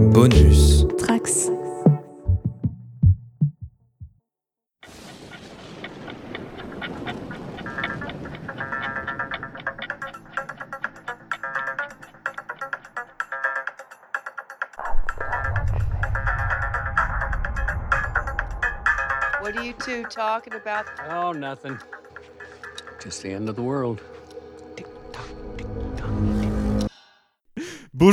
Bonus. Trax. What are you two talking about? Oh, nothing. Just the end of the world.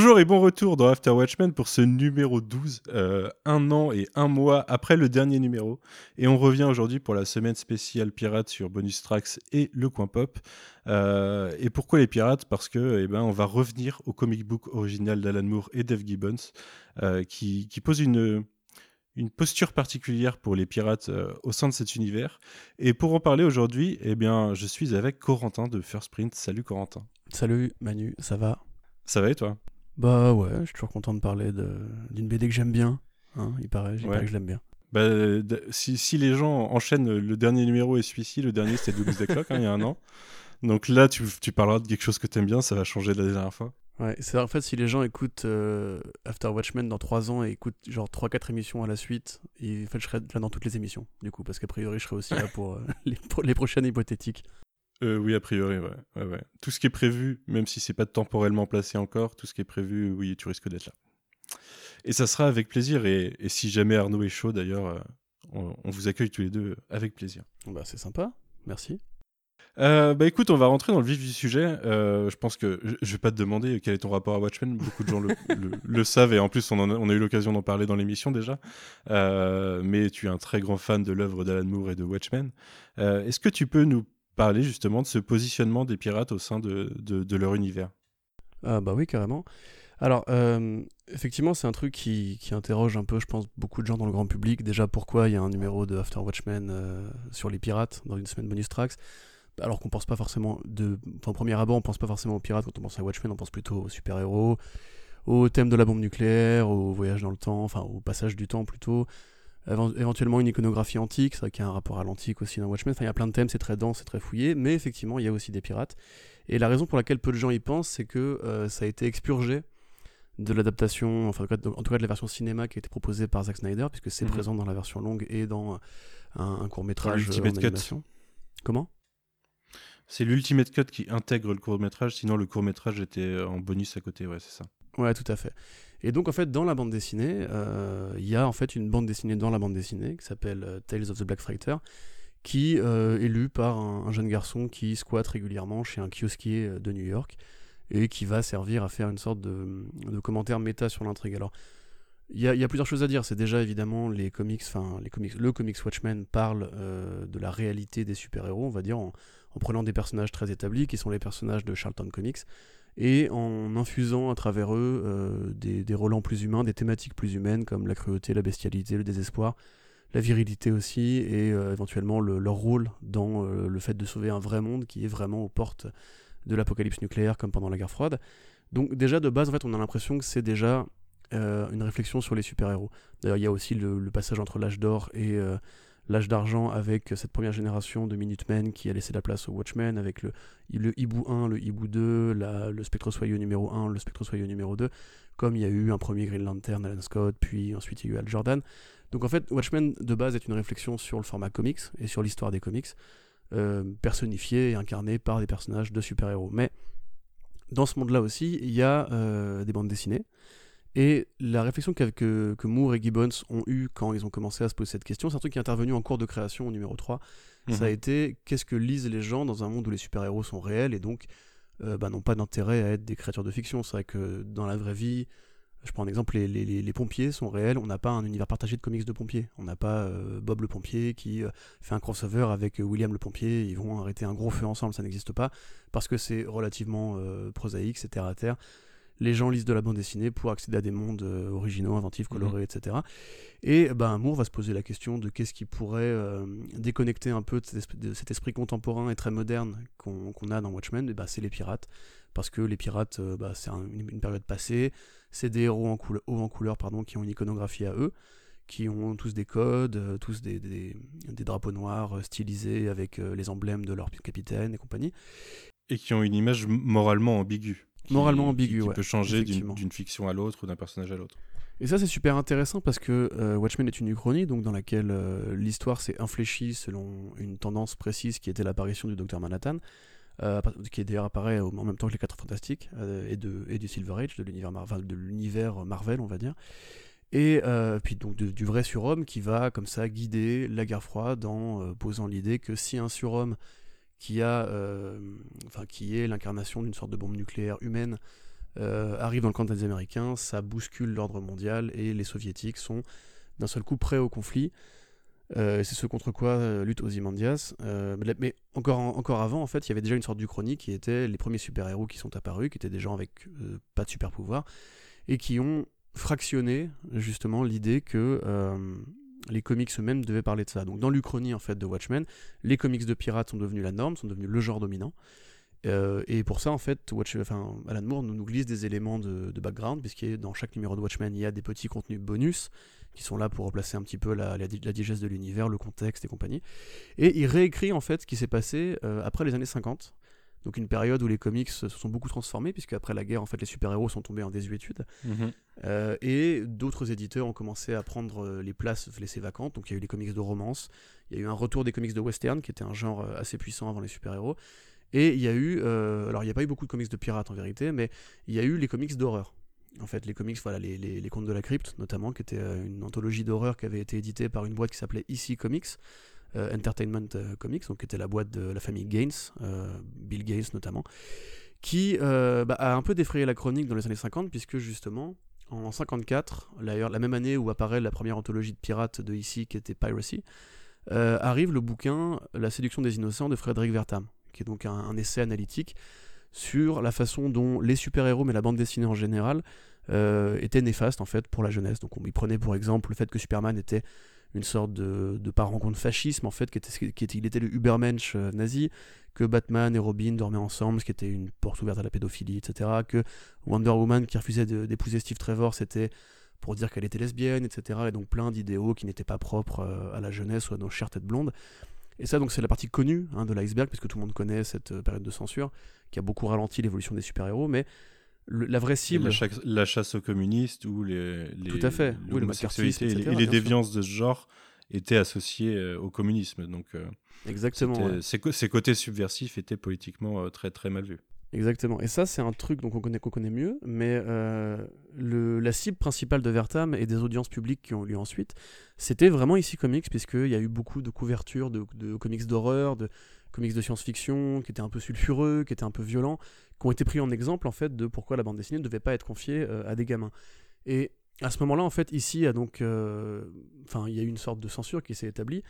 Bonjour et bon retour dans After Watchmen pour ce numéro 12, euh, un an et un mois après le dernier numéro. Et on revient aujourd'hui pour la semaine spéciale Pirates sur Bonus Tracks et Le Coin Pop. Euh, et pourquoi les pirates? Parce que eh ben, on va revenir au comic book original d'Alan Moore et Dave Gibbons, euh, qui, qui pose une, une posture particulière pour les pirates euh, au sein de cet univers. Et pour en parler aujourd'hui, eh bien, je suis avec Corentin de First Print. Salut Corentin. Salut Manu, ça va? Ça va et toi? Bah ouais, je suis toujours content de parler de- d'une BD que j'aime bien. Hein, il paraît, il Ouais. paraît que je l'aime bien. Bah, si, si les gens enchaînent le dernier numéro et celui-ci, le dernier c'était Doomsday Clock, hein, il y a un an. Donc là, tu, tu parleras de quelque chose que t'aimes bien, ça va changer de la dernière fois. Ouais, c'est en fait si les gens écoutent euh, After Watchmen dans 3 ans et écoutent genre 3-4 émissions à la suite, et, en fait je serai là dans toutes les émissions du coup, parce qu'a priori je serai aussi là pour, euh, les, pour les prochaines hypothétiques. Euh, oui, a priori, ouais. ouais, ouais. Tout ce qui est prévu, même si c'est pas temporellement placé encore, tout ce qui est prévu, oui, tu risques d'être là. Et ça sera avec plaisir. Et, et si jamais Arnaud est chaud, d'ailleurs, euh, on, on vous accueille tous les deux avec plaisir. Bah c'est sympa, merci. Euh, bah écoute, on va rentrer dans le vif du sujet. Euh, je pense que je, je vais pas te demander quel est ton rapport à Watchmen. Beaucoup de gens le, le- le savent et en plus on, en a, on a eu l'occasion d'en parler dans l'émission déjà. Euh, mais tu es un très grand fan de l'œuvre d'Alan Moore et de Watchmen. Est-ce que tu peux nous parler justement de ce positionnement des pirates au sein de, leur univers Ah bah oui, carrément. Alors, euh, effectivement, c'est un truc qui, interroge un peu, je pense, beaucoup de gens dans le grand public. Déjà, pourquoi il y a un numéro de After Watchmen euh, sur les pirates dans une semaine bonus tracks? Alors qu'on pense pas forcément de enfin, premier abord on pense pas forcément aux pirates quand on pense à Watchmen on pense plutôt aux super héros au thème de la bombe nucléaire au voyage dans le temps enfin au passage du temps plutôt éventuellement une iconographie antique c'est vrai qu'il y a un rapport à l'antique aussi dans Watchmen enfin il y a plein de thèmes c'est très dense c'est très fouillé mais effectivement il y a aussi des pirates et la raison pour laquelle peu de gens y pensent c'est que euh, ça a été expurgé de l'adaptation, enfin en tout, cas, de la version cinéma qui a été proposée par Zack Snyder, puisque c'est Mhm. présent dans la version longue et dans un, court métrage en l'Ultimate Cut. animation. Comment? C'est l'Ultimate Cut qui intègre le court métrage, sinon le court métrage était euh, en bonus à côté, ouais, c'est ça. Ouais, tout à fait. Et donc en fait, dans la bande dessinée, euh, il y a en fait une bande dessinée dans la bande dessinée qui s'appelle euh, Tales of the Black Fighter, qui euh, est lue par un, un jeune garçon qui squatte régulièrement chez un kiosquier de New York et qui va servir à faire une sorte de, commentaire méta sur l'intrigue. Alors, il y, a- plusieurs choses à dire. C'est déjà évidemment les comics, enfin les comics, le comics Watchmen parle de la réalité des super-héros, on va dire, en prenant des personnages très établis qui sont les personnages de Charlton Comics et en infusant à travers eux euh, des, des relents plus humains, des thématiques plus humaines comme la cruauté, la bestialité, le désespoir, la virilité aussi, et euh, éventuellement le- leur rôle dans euh, le fait de sauver un vrai monde qui est vraiment aux portes de l'apocalypse nucléaire comme pendant la guerre froide. Donc déjà de base, en fait, on a l'impression que c'est déjà une réflexion sur les super-héros. D'ailleurs, il y a aussi le, passage entre l'âge d'or et l'âge d'argent avec cette première génération de Minutemen qui a laissé la place aux Watchmen, avec le, le Hibou 1, le Hibou 2, la- le Spectre Soyeux numéro 1, le Spectre Soyeux numéro 2, comme il y a eu un premier Green Lantern, Alan Scott, puis ensuite il y a eu Al Jordan. Donc en fait, Watchmen de base est une réflexion sur le format comics et sur l'histoire des comics, euh, personnifiée et incarnée par des personnages de super-héros. Mais dans ce monde-là aussi, il y a euh, des bandes dessinées. Et la réflexion que, que, que Moore et Gibbons ont eue quand ils ont commencé à se poser cette question, c'est un truc qui est intervenu en cours de création au numéro 3. Ça a Mhm. été qu'est-ce que lisent les gens dans un monde où les super-héros sont réels et donc euh, bah, n'ont pas d'intérêt à être des créatures de fiction? C'est vrai que dans la vraie vie, je prends un exemple, les, les- les- les pompiers sont réels, on n'a pas un univers partagé de comics de pompiers. On n'a pas euh, Bob le pompier qui euh, fait un crossover avec William le pompier, ils vont arrêter un gros feu ensemble, ça n'existe pas, parce que c'est relativement prosaïque, c'est terre à terre. Les gens lisent de la bande dessinée pour accéder à des mondes euh, originaux, inventifs, colorés, etc. Et ben, Moore va se poser la question de qu'est-ce qui pourrait euh, déconnecter un peu de cet, esprit, de cet esprit contemporain et très moderne qu'on a dans Watchmen. Et ben, c'est les pirates, parce que les pirates, euh, bah, c'est un- une, une période passée, c'est des héros en, couleur, hauts en couleur pardon, qui ont une iconographie à eux, qui ont tous des codes, tous des, des- des drapeaux noirs stylisés avec euh, les emblèmes de leur capitaine et compagnie. Et qui ont une image moralement ambiguë. Moralement ambigu, qui ouais, peut changer d'une fiction à l'autre ou d'un personnage à l'autre. Et ça, c'est super intéressant parce que euh, Watchmen est une uchronie, donc dans laquelle euh, l'histoire s'est infléchie selon une tendance précise qui était l'apparition du Docteur Manhattan, euh, qui d'ailleurs apparaît en même temps que les Quatre Fantastiques et, de, et du Silver Age, de l'univers Marvel, de l'univers Marvel, on va dire. Et puis donc de- du vrai surhomme qui va comme ça guider la guerre froide en posant l'idée que si un surhomme qui euh, qui est l'incarnation d'une sorte de bombe nucléaire humaine euh, arrive dans le camp des Américains, ça bouscule l'ordre mondial et les Soviétiques sont d'un seul coup prêts au conflit. Euh, c'est ce contre quoi lutte Ozymandias. Mais- encore, avant, en fait, il y avait déjà une sorte d'Uchronie qui était les premiers super-héros qui sont apparus, qui étaient des gens avec pas de super-pouvoir, et qui ont fractionné justement l'idée que les comics eux-mêmes devaient parler de ça. Donc dans l'Uchronie en fait de Watchmen, les comics de pirates sont devenus la norme, sont devenus le genre dominant. Euh, et pour ça, en fait, Watch, Alan Moore nous, glisse des éléments de, de background, puisque dans chaque numéro de Watchmen, il y a des petits contenus bonus qui sont là pour replacer un petit peu la, la, la digeste de l'univers, le contexte et compagnie. Et il réécrit en fait ce qui s'est passé euh, après les années 50. Donc une période où les comics se sont beaucoup transformés, puisque après la guerre, en fait, les super-héros sont tombés en désuétude. Euh, et d'autres éditeurs ont commencé à prendre euh, les places laissées vacantes. Donc il y a eu les comics de romance, il y a eu un retour des comics de western, qui était un genre euh, assez puissant avant les super-héros. Et il y a eu, euh, alors il n'y a pas eu beaucoup de comics de pirates en vérité, mais il y a eu les comics d'horreur. En fait, les comics, voilà, les, les, les contes de la crypte notamment, qui était une anthologie d'horreur qui avait été éditée par une boîte qui s'appelait EC Comics, euh, Entertainment euh, Comics, donc qui était la boîte de la famille Gaines, euh, Bill Gaines notamment, qui euh, bah, a un peu défrayé la chronique dans les années 50, puisque justement, en 54, d'ailleurs la même année où apparaît la première anthologie de pirates de ici, qui était Piracy, euh, arrive le bouquin La séduction des innocents de Frédéric Vertam, qui est donc un, essai analytique sur la façon dont les super-héros, mais la bande dessinée en général, euh, étaient néfastes en fait pour la jeunesse. Donc on y prenait pour exemple le fait que Superman était une sorte de, de parangon de fascisme en fait, qui était, qui était, il était le Übermensch euh, nazi, que Batman et Robin dormaient ensemble, ce qui était une porte ouverte à la pédophilie, etc. Que Wonder Woman qui refusait d'épouser Steve Trevor, c'était pour dire qu'elle était lesbienne, etc. Et donc plein d'idéaux qui n'étaient pas propres euh, à la jeunesse ou à nos chères têtes blondes. Et ça, donc, c'est la partie connue hein, de l'iceberg, puisque tout le monde connaît cette euh, période de censure, qui a beaucoup ralenti l'évolution des super-héros. Mais le- la vraie cible. La, chasse- la chasse aux communistes ou les, les Tout à fait. Oui, le et les- etc., et les bien sûr. déviances de ce genre étaient associées euh, au communisme. Donc, euh, Exactement. ouais. ces, côtés subversifs étaient politiquement euh, très très mal vus. Exactement. Et ça, c'est un truc donc on connaît, qu'on connaît mieux, mais euh, le, la cible principale de Vertam et des audiences publiques qui ont eu lieu ensuite, c'était vraiment ici Comics, puisqu'il y a eu beaucoup de couvertures de, de comics d'horreur, de comics de science-fiction, qui étaient un peu sulfureux, qui étaient un peu violents, qui ont été pris en exemple, en fait, de pourquoi la bande dessinée ne devait pas être confiée euh, à des gamins. Et à ce moment-là, en fait, ici, a donc, euh, enfin, il y a eu une sorte de censure qui s'est établie,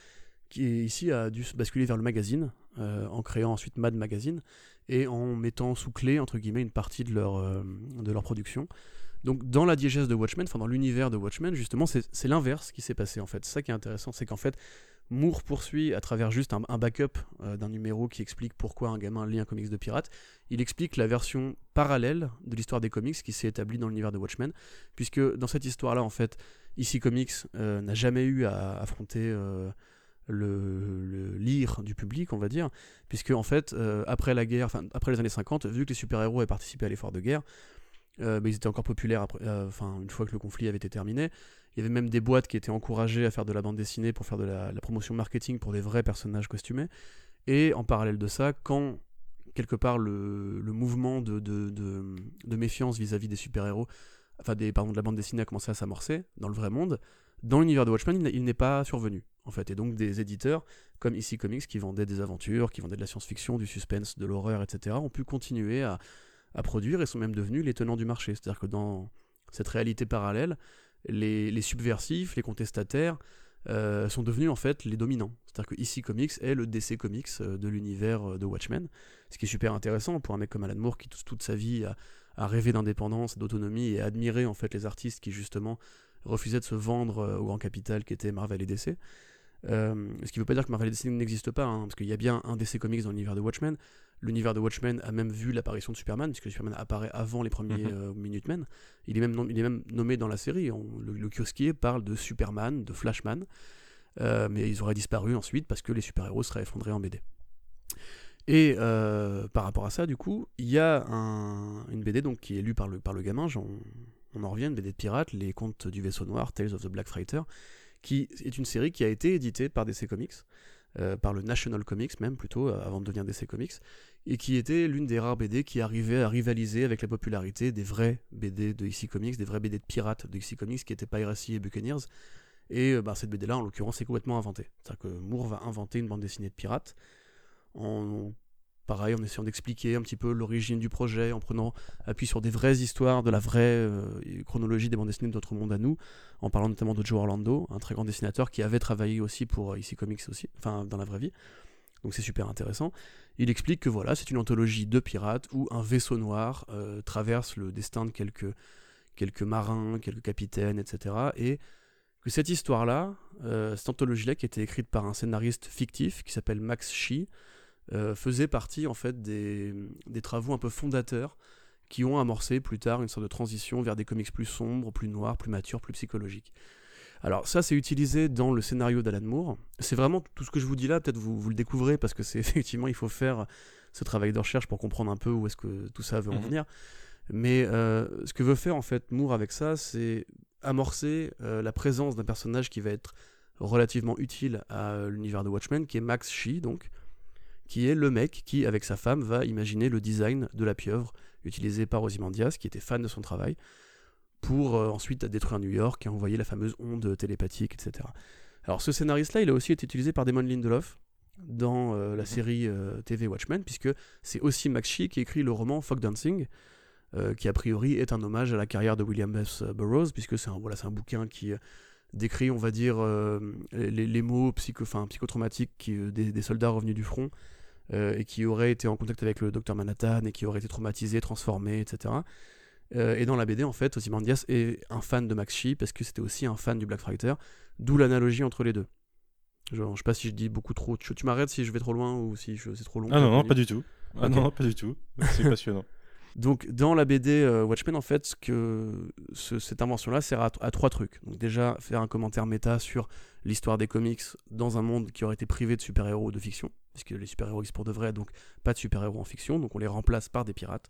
qui ici a dû se basculer vers le magazine, euh, en créant ensuite Mad Magazine, et en mettant sous clé, entre guillemets, une partie de leur, de leur production. Donc dans la diégèse de Watchmen, enfin dans l'univers de Watchmen, justement, c'est c'est l'inverse qui s'est passé en fait. C'est ça qui est intéressant, c'est qu'en fait, Moore poursuit à travers juste un, backup euh, d'un numéro qui explique pourquoi un gamin lit un comics de pirate. Il explique la version parallèle de l'histoire des comics qui s'est établie dans l'univers de Watchmen, puisque dans cette histoire-là, en fait, ici Comics euh, n'a jamais eu à affronter euh, le, lire du public, on va dire, puisque en fait, après la guerre, après les années 50, vu que les super-héros avaient participé à l'effort de guerre, bah, ils étaient encore populaires une fois que le conflit avait été terminé. Il y avait même des boîtes qui étaient encouragées à faire de la bande dessinée pour faire de la, promotion marketing pour des vrais personnages costumés. Et en parallèle de ça, quand quelque part le, mouvement de, méfiance vis-à-vis des super-héros, enfin des, pardon, de la bande dessinée a commencé à s'amorcer dans le vrai monde, dans l'univers de Watchmen, il n'est pas survenu, en fait. Et donc des éditeurs comme ici Comics qui vendaient des aventures, qui vendaient de la science-fiction, du suspense, de l'horreur, etc., ont pu continuer à, à produire et sont même devenus les tenants du marché. C'est-à-dire que dans cette réalité parallèle, les, subversifs, les contestataires euh, sont devenus en fait les dominants. C'est-à-dire que ici Comics est le DC Comics euh, de l'univers euh, de Watchmen, ce qui est super intéressant pour un mec comme Alan Moore qui toute, sa vie a, rêvé d'indépendance, d'autonomie et a admiré en fait les artistes qui justement refusaient de se vendre au grand capital qui était Marvel et DC. Ce qui ne veut pas dire que Marvel et DC n'existent pas, hein, parce qu'il y a bien un DC Comics dans l'univers de Watchmen. L'univers de Watchmen a même vu l'apparition de Superman, puisque Superman apparaît avant les premiers Mhm. euh, Minutemen. Il est, même nom- il est même nommé dans la série. On- le, le kiosquier parle de Superman, de Flashman, euh, mais ils auraient disparu ensuite parce que les super-héros seraient effondrés en BD. Et euh, par rapport à ça, du coup, il y a un- une BD donc, qui est lue par le, par le gamin, on en revient, une BD de pirates, Les Contes du Vaisseau Noir, Tales of the Black Fighter, qui est une série qui a été éditée par DC Comics, euh, par le National Comics même plutôt, euh, avant de devenir DC Comics, et qui était l'une des rares BD qui arrivait à rivaliser avec la popularité des vrais BD de DC Comics, des vrais BD de pirates de DC Comics qui étaient Piracy et Buccaneers. Et euh, bah, cette BD-là, en l'occurrence, est complètement inventée. C'est-à-dire que Moore va inventer une bande dessinée de pirates en pareil en essayant d'expliquer un petit peu l'origine du projet, en prenant appui sur des vraies histoires, de la vraie euh, chronologie des bandes dessinées de notre monde à nous, en parlant notamment de Joe Orlando, un très grand dessinateur qui avait travaillé aussi pour euh, IC Comics enfin dans la vraie vie. Donc c'est super intéressant. Il explique que voilà, c'est une anthologie de pirates où un vaisseau noir euh, traverse le destin de quelques, quelques marins, quelques capitaines, etc. Et que cette histoire-là, cette anthologie-là qui a été écrite par un scénariste fictif qui s'appelle Max Shee, euh, faisait partie en fait des, des travaux un peu fondateurs qui ont amorcé plus tard une sorte de transition vers des comics plus sombres, plus noirs, plus matures, plus psychologiques. Alors ça c'est utilisé dans le scénario d'Alan Moore. C'est vraiment tout ce que je vous dis là, peut-être vous, vous le découvrez parce que c'est effectivement il faut faire ce travail de recherche pour comprendre un peu où est-ce que tout ça veut en Mhm. venir. Mais euh, ce que veut faire en fait Moore avec ça, c'est amorcer euh, la présence d'un personnage qui va être relativement utile à l'univers de Watchmen, qui est Max Shee, donc, qui est le mec qui, avec sa femme, va imaginer le design de la pieuvre utilisée par Ozymandias, qui était fan de son travail, pour euh, ensuite détruire New York et envoyer la fameuse onde télépathique, etc. Alors ce scénariste-là, il a aussi été utilisé par Damon Lindelof dans euh, la série euh, TV Watchmen, puisque c'est aussi Max Shee qui écrit le roman Fog Dancing, qui a priori est un hommage à la carrière de William S. Burroughs, puisque c'est un, voilà, un bouquin qui décrit, on va dire, les, les mots psycho, psychotraumatiques qui, des, des soldats revenus du front et qui auraient été en contact avec le docteur Manhattan et qui auraient été traumatisés, transformés, etc. Euh, et dans la BD, en fait, Ozymandias est un fan de Max Shee parce que c'était aussi un fan du Black Fighter, d'où l'analogie entre les deux. Genre, je sais pas si je dis beaucoup trop. Tu, tu m'arrêtes si je vais trop loin ou si c'est trop long. Ah non, non, pas du tout. Ah non, non, pas du tout. C'est passionnant. Donc, dans la BD euh, Watchmen, en fait, ce que ce- cette invention-là sert à, à trois trucs. Donc, déjà, faire un commentaire méta sur l'histoire des comics dans un monde qui aurait été privé de super-héros de fiction, puisque les super-héros existent pour de vrai, donc pas de super-héros en fiction, donc on les remplace par des pirates.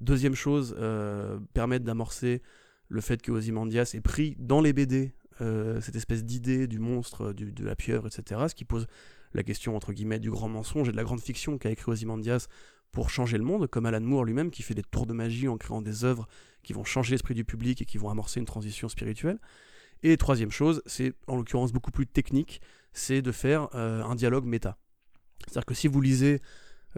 Deuxième chose, euh, permettre d'amorcer le fait que Ozymandias ait pris dans les BD euh, cette espèce d'idée du monstre, de la pieuvre, etc., ce qui pose la question, entre guillemets, du grand mensonge et de la grande fiction qu'a écrit Ozymandias pour changer le monde, comme Alan Moore lui-même qui fait des tours de magie en créant des œuvres qui vont changer l'esprit du public et qui vont amorcer une transition spirituelle. Et troisième chose, c'est en l'occurrence beaucoup plus technique, c'est de faire euh, un dialogue méta. C'est-à-dire que si vous lisez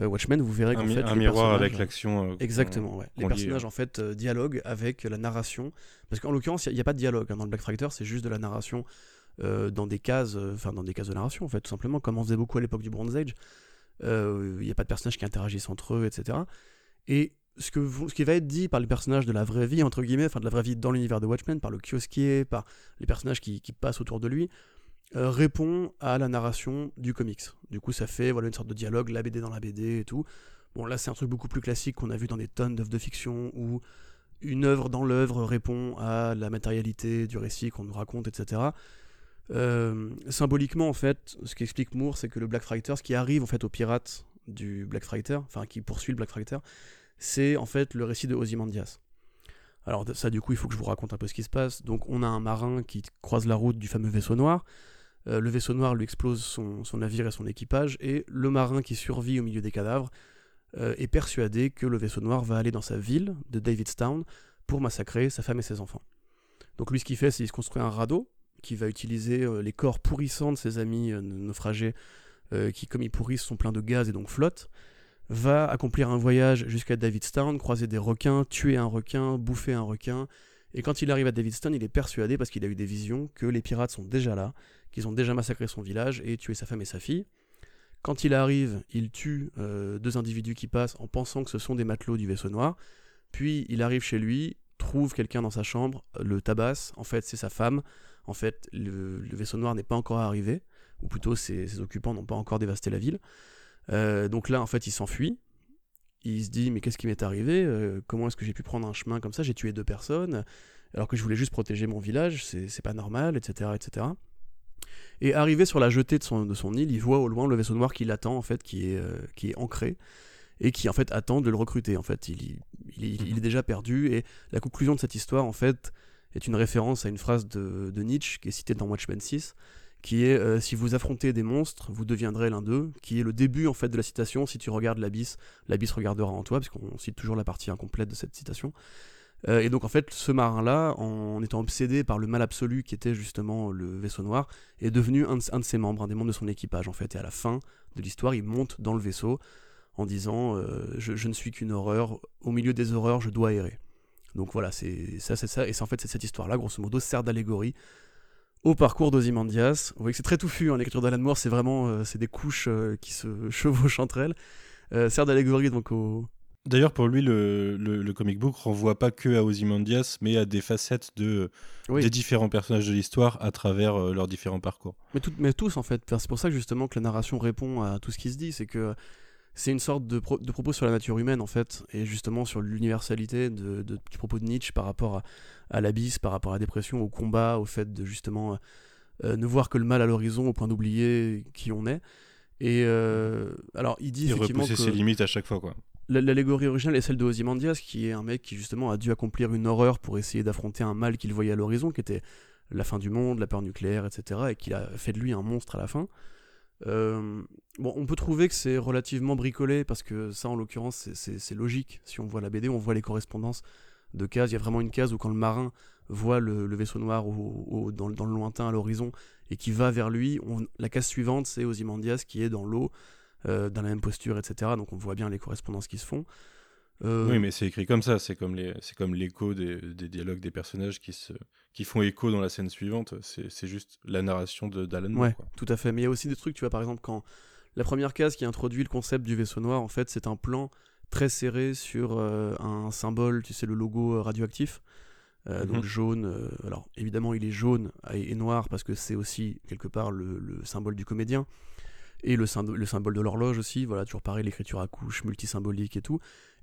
euh, Watchmen, vous verrez qu'en fait un les miroir avec l'action. euh, Exactement, ouais. Les personnages hein. en fait euh, dialoguent avec la narration. Parce qu'en l'occurrence, il n'y a, pas de dialogue hein, dans le Black Fighter, c'est juste de la narration euh, dans des cases, euh, enfin dans des cases de narration en fait, tout simplement, comme on faisait beaucoup à l'époque du Bronze Age. Euh, Il n'y a pas de personnages qui interagissent entre eux, etc. Et ce, que vous- ce qui va être dit par les personnages de la vraie vie, entre guillemets, enfin de la vraie vie dans l'univers de Watchmen, par le kiosquier, par les personnages qui, qui passent autour de lui, euh, répond à la narration du comics. Du coup, ça fait voilà, une sorte de dialogue, la BD dans la BD et tout. Bon, là, c'est un truc beaucoup plus classique qu'on a vu dans des tonnes d'œuvres de fiction où une œuvre dans l'œuvre répond à la matérialité du récit qu'on nous raconte, etc. Euh, symboliquement, en fait, ce qu'explique Moore, c'est que le Black Fighter, ce qui arrive en fait aux pirates du Black Fighter, enfin qui poursuit le Black Fighter, c'est en fait le récit de Ozymandias. Alors ça, du coup, il faut que je vous raconte un peu ce qui se passe. Donc, on a un marin qui croise la route du fameux vaisseau noir. Euh, le vaisseau noir lui explose son, navire et son équipage, et le marin qui survit au milieu des cadavres euh, est persuadé que le vaisseau noir va aller dans sa ville de Davidstown pour massacrer sa femme et ses enfants. Donc lui, ce qu'il fait, c'est qu'il se construit un radeau qui va utiliser euh, les corps pourrissants de ses amis naufragés, qui, comme ils pourrissent, sont pleins de gaz et donc flottent, va accomplir un voyage jusqu'à Davidstown, croiser des requins, tuer un requin, bouffer un requin. Et quand il arrive à Davidstown, il est persuadé, parce qu'il a eu des visions, que les pirates sont déjà là, qu'ils ont déjà massacré son village et tué sa femme et sa fille. Quand il arrive, il tue euh, deux individus qui passent en pensant que ce sont des matelots du vaisseau noir. Puis il arrive chez lui, trouve quelqu'un dans sa chambre, le tabasse. En fait, c'est sa femme. En fait, le, vaisseau noir n'est pas encore arrivé, ou plutôt ses, occupants n'ont pas encore dévasté la ville. Euh, donc là, en fait, il s'enfuit. Il se dit mais qu'est-ce qui m'est arrivé? Euh, Comment est-ce que j'ai pu prendre un chemin comme ça? J'ai tué deux personnes alors que je voulais juste protéger mon village. C'est c'est pas normal, etc., etc. Et arrivé sur la jetée de son, de son île, il voit au loin le vaisseau noir qui l'attend, en fait, qui est, euh, qui est ancré, et qui, en fait, attend de le recruter. En fait, il, il, il- il est déjà perdu, et la conclusion de cette histoire, en fait, est une référence à une phrase de, de Nietzsche, qui est citée dans Watchmen 6, qui est euh, Si vous affrontez des monstres, vous deviendrez l'un d'eux », qui est le début, en fait, de la citation. Si tu regardes l'abysse, l'abysse regardera en toi, parce qu'on cite toujours la partie incomplète de cette citation. Euh, et donc en fait, ce marin-là, en étant obsédé par le mal absolu qui était justement le vaisseau noir, est devenu un de, ses membres, un des membres de son équipage en fait. Et à la fin de l'histoire, il monte dans le vaisseau en disant euh, je, ne suis qu'une horreur, au milieu des horreurs, je dois errer. Donc voilà, c'est ça, c'est ça. Et c'est en fait cette histoire-là, grosso modo, sert d'allégorie au parcours d'Ozymandias. Vous voyez que c'est très touffu, hein, l'écriture d'Alan Moore, c'est vraiment euh, c'est des couches qui se chevauchent entre elles. Sert d'allégorie donc au, D'ailleurs, pour lui, le, le, le comic book renvoie pas que à Ozymandias, mais à des facettes de, Oui. des différents personnages de l'histoire à travers euh, leurs différents parcours. Mais, tout- mais tous en fait. C'est pour ça que justement que la narration répond à tout ce qui se dit. C'est que c'est une sorte de, pro- de propos sur la nature humaine en fait. Et justement sur l'universalité de, de- du propos de Nietzsche par rapport à, à l'abysse, par rapport à la dépression, au combat, au fait de justement euh, ne voir que le mal à l'horizon au point d'oublier qui on est. Et euh, alors il dit Il effectivement que ses limites à chaque fois, quoi. La- l'allégorie originale est celle de Ozymandias, qui est un mec qui justement a dû accomplir une horreur pour essayer d'affronter un mal qu'il voyait à l'horizon, qui était la fin du monde, la peur nucléaire, etc., et qu'il a fait de lui un monstre à la fin. Euh, bon, on peut trouver que c'est relativement bricolé, parce que ça, en l'occurrence, c'est- logique. Si on voit la BD, on voit les correspondances de cases. Il y a vraiment une case où quand le marin voit le, vaisseau noir au- dans, le- lointain à l'horizon et qui va vers lui, la case suivante, c'est Ozymandias qui est dans l'eau, euh, dans la même posture, etc. Donc on voit bien les correspondances qui se font. Euh, Oui, mais c'est écrit comme ça. C'est comme les, c'est comme l'écho des, des dialogues des personnages qui se, qui font écho dans la scène suivante. C'est, juste la narration de d'Alan Moore. Ouais, quoi. tout à fait. Mais il y a aussi des trucs, tu vois, par exemple, quand la première case qui introduit le concept du vaisseau noir, en fait, c'est un plan très serré sur euh, un symbole, tu sais, le logo radioactif. Euh, Mhm. Donc jaune, alors évidemment il est jaune et, et noir parce que c'est aussi quelque part le, le symbole du comédien et le, symbo- le symbole de l'horloge aussi, voilà toujours pareil l'écriture à couche multisymbolique et tout.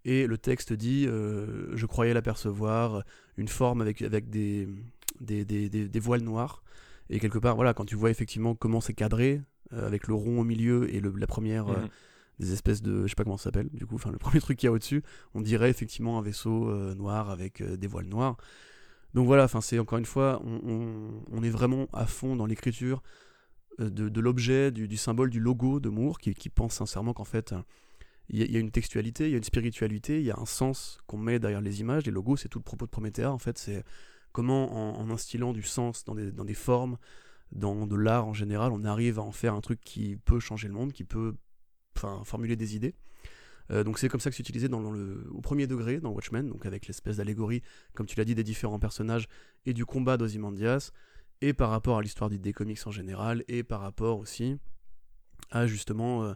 Et le texte dit euh, je croyais l'apercevoir une forme avec, avec des, des, des, des- voiles noirs et quelque part voilà quand tu vois effectivement comment c'est cadré euh, avec le rond au milieu et le- la première euh, Mhm. des espèces de je sais pas comment ça s'appelle du coup enfin le premier truc qu'il y a au-dessus on dirait effectivement un vaisseau euh, noir avec euh, des voiles noires donc voilà enfin c'est encore une fois on, on- on est vraiment à fond dans l'écriture euh, de, de l'objet du, symbole du logo de Moore qui, pense sincèrement qu'en fait euh, il y, a- une textualité il y a une spiritualité il y a un sens qu'on met derrière les images les logos c'est tout le propos de Promethea en fait c'est comment en, instillant du sens dans des, dans des formes dans de l'art en général on arrive à en faire un truc qui peut changer le monde qui peut formuler des idées. Euh, donc c'est comme ça que c'est utilisé au premier degré dans Watchmen, donc avec l'espèce d'allégorie, comme tu l'as dit, des différents personnages et du combat d'Ozymandias, et par rapport à l'histoire des, comics en général, et par rapport aussi à justement euh,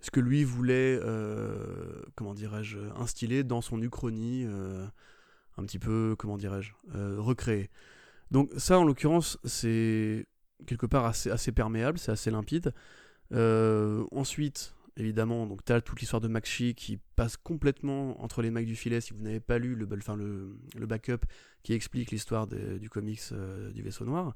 ce que lui voulait, euh, comment dirais-je, instiller dans son uchronie, euh, un petit peu, comment dirais-je, recréer. Donc ça, en l'occurrence, c'est quelque part assez, assez perméable, c'est assez limpide. Ensuite, évidemment, donc tu as toute l'histoire de Maxi qui passe complètement entre les mailles du filet si vous n'avez pas lu le, le, le backup qui explique l'histoire du comics euh, du vaisseau noir.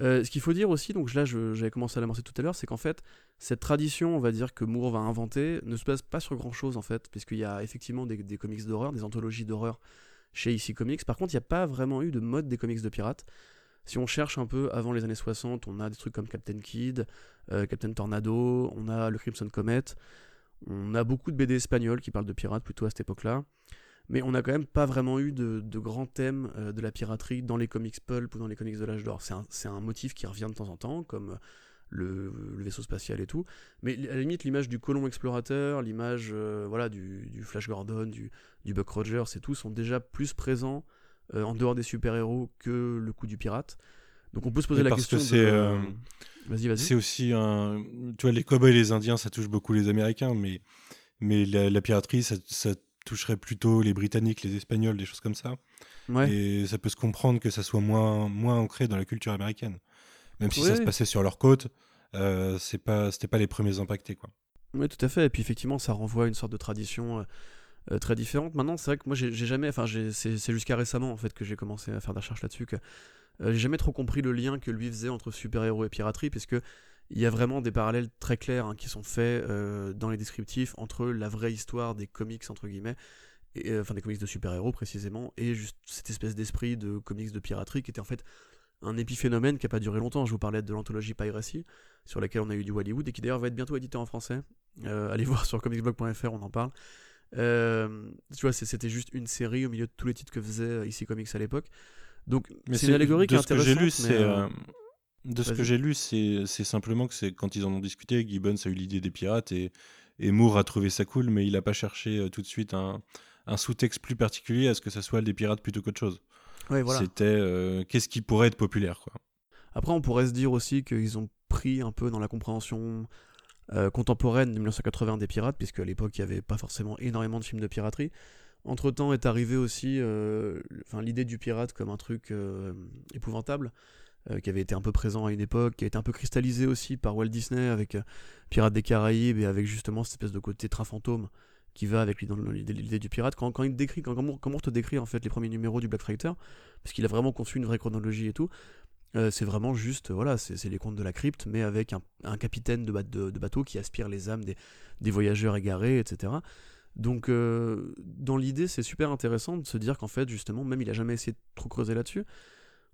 Euh, ce qu'il faut dire aussi, donc là j'avais commencé à l'amorcer tout à l'heure, c'est qu'en fait cette tradition, on va dire que Moore va inventer, ne se base pas sur grand chose en fait, puisqu'il y a effectivement des, des comics d'horreur, des anthologies d'horreur chez IC Comics. Par contre, il n'y a pas vraiment eu de mode des comics de pirates. Si on cherche un peu avant les années 60, on a des trucs comme Captain Kid, euh, Captain Tornado, on a le Crimson Comet, on a beaucoup de BD espagnols qui parlent de pirates plutôt à cette époque-là. Mais on n'a quand même pas vraiment eu de, de grands thèmes euh, de la piraterie dans les comics pulp ou dans les comics de l'âge d'or. C'est un, motif qui revient de temps en temps, comme le, vaisseau spatial et tout. Mais à la limite, l'image du colon explorateur, l'image euh, voilà, du, du Flash Gordon, du, du Buck Rogers et tout sont déjà plus présents euh, en dehors des super-héros que le coup du pirate. Donc on peut se poser Mais la parce que question de... c'est, euh, Vas-y, vas-y. C'est aussi un. Tu vois, les cowboys et les Indiens, ça touche beaucoup les Américains, mais, mais la, la piraterie, ça, ça toucherait plutôt les Britanniques, les Espagnols, des choses comme ça. Ouais. Et ça peut se comprendre que ça soit moins, moins ancré dans la culture américaine. Même si Ouais. ça se passait sur leur côte, euh, c'est pas, c'était pas les premiers impactés, quoi. Oui, tout à fait. Et puis effectivement, ça renvoie à une sorte de tradition euh, très différente. Maintenant, c'est vrai que moi, j'ai jamais. Enfin, c'est jusqu'à récemment en fait que j'ai commencé à faire des recherches là-dessus que Euh, j'ai jamais trop compris le lien que lui faisait entre super-héros et piraterie, puisque il y a vraiment des parallèles très clairs hein, qui sont faits euh, dans les descriptifs entre la vraie histoire des comics, entre guillemets, et, enfin des comics de super-héros précisément, et juste cette espèce d'esprit de comics de piraterie qui était en fait un épiphénomène qui n'a pas duré longtemps. Je vous parlais de l'anthologie Piracy, sur laquelle on a eu du Hollywood, et qui d'ailleurs va être bientôt édité en français. Allez voir sur comicsblog.fr, on en parle. Euh, tu vois, c'était juste une série au milieu de tous les titres que faisait ici Comics à l'époque. Donc, c'est une allégorie qui est de ce que j'ai lu, intéressante, euh, euh, de ce que j'ai lu, c'est c'est simplement que c'est quand ils en ont discuté, Gibbons a eu l'idée des pirates et, et Moore a trouvé ça cool, mais il a pas cherché euh, tout de suite un, un sous-texte plus particulier à ce que ça soit des pirates plutôt qu'autre chose. ouais, voilà. C'était euh, qu'est-ce qui pourrait être populaire, quoi. Après, on pourrait se dire aussi qu'ils ont pris un peu dans la compréhension euh, contemporaine de 1980 des pirates, puisque à l'époque, il n'y avait pas forcément énormément de films de piraterie. Entre-temps est arrivé aussi euh, enfin, l'idée du pirate comme un truc euh, épouvantable, qui avait été un peu présent à une époque, qui a été un peu cristallisé aussi par Walt Disney avec Pirates des Caraïbes et avec justement cette espèce de côté train fantôme qui va avec l'idée du pirate. Quand, quand il décrit, quand, comment, on te décrit en fait les premiers numéros du Black Freighter, parce qu'il a vraiment conçu une vraie chronologie et tout, euh, c'est vraiment juste, voilà, c'est c'est les contes de la crypte, mais avec un, un capitaine de, ba- de- de bateau qui aspire les âmes des, des voyageurs égarés, etc. Donc, euh, dans l'idée, c'est super intéressant de se dire qu'en fait, justement, même il a jamais essayé de trop creuser là-dessus.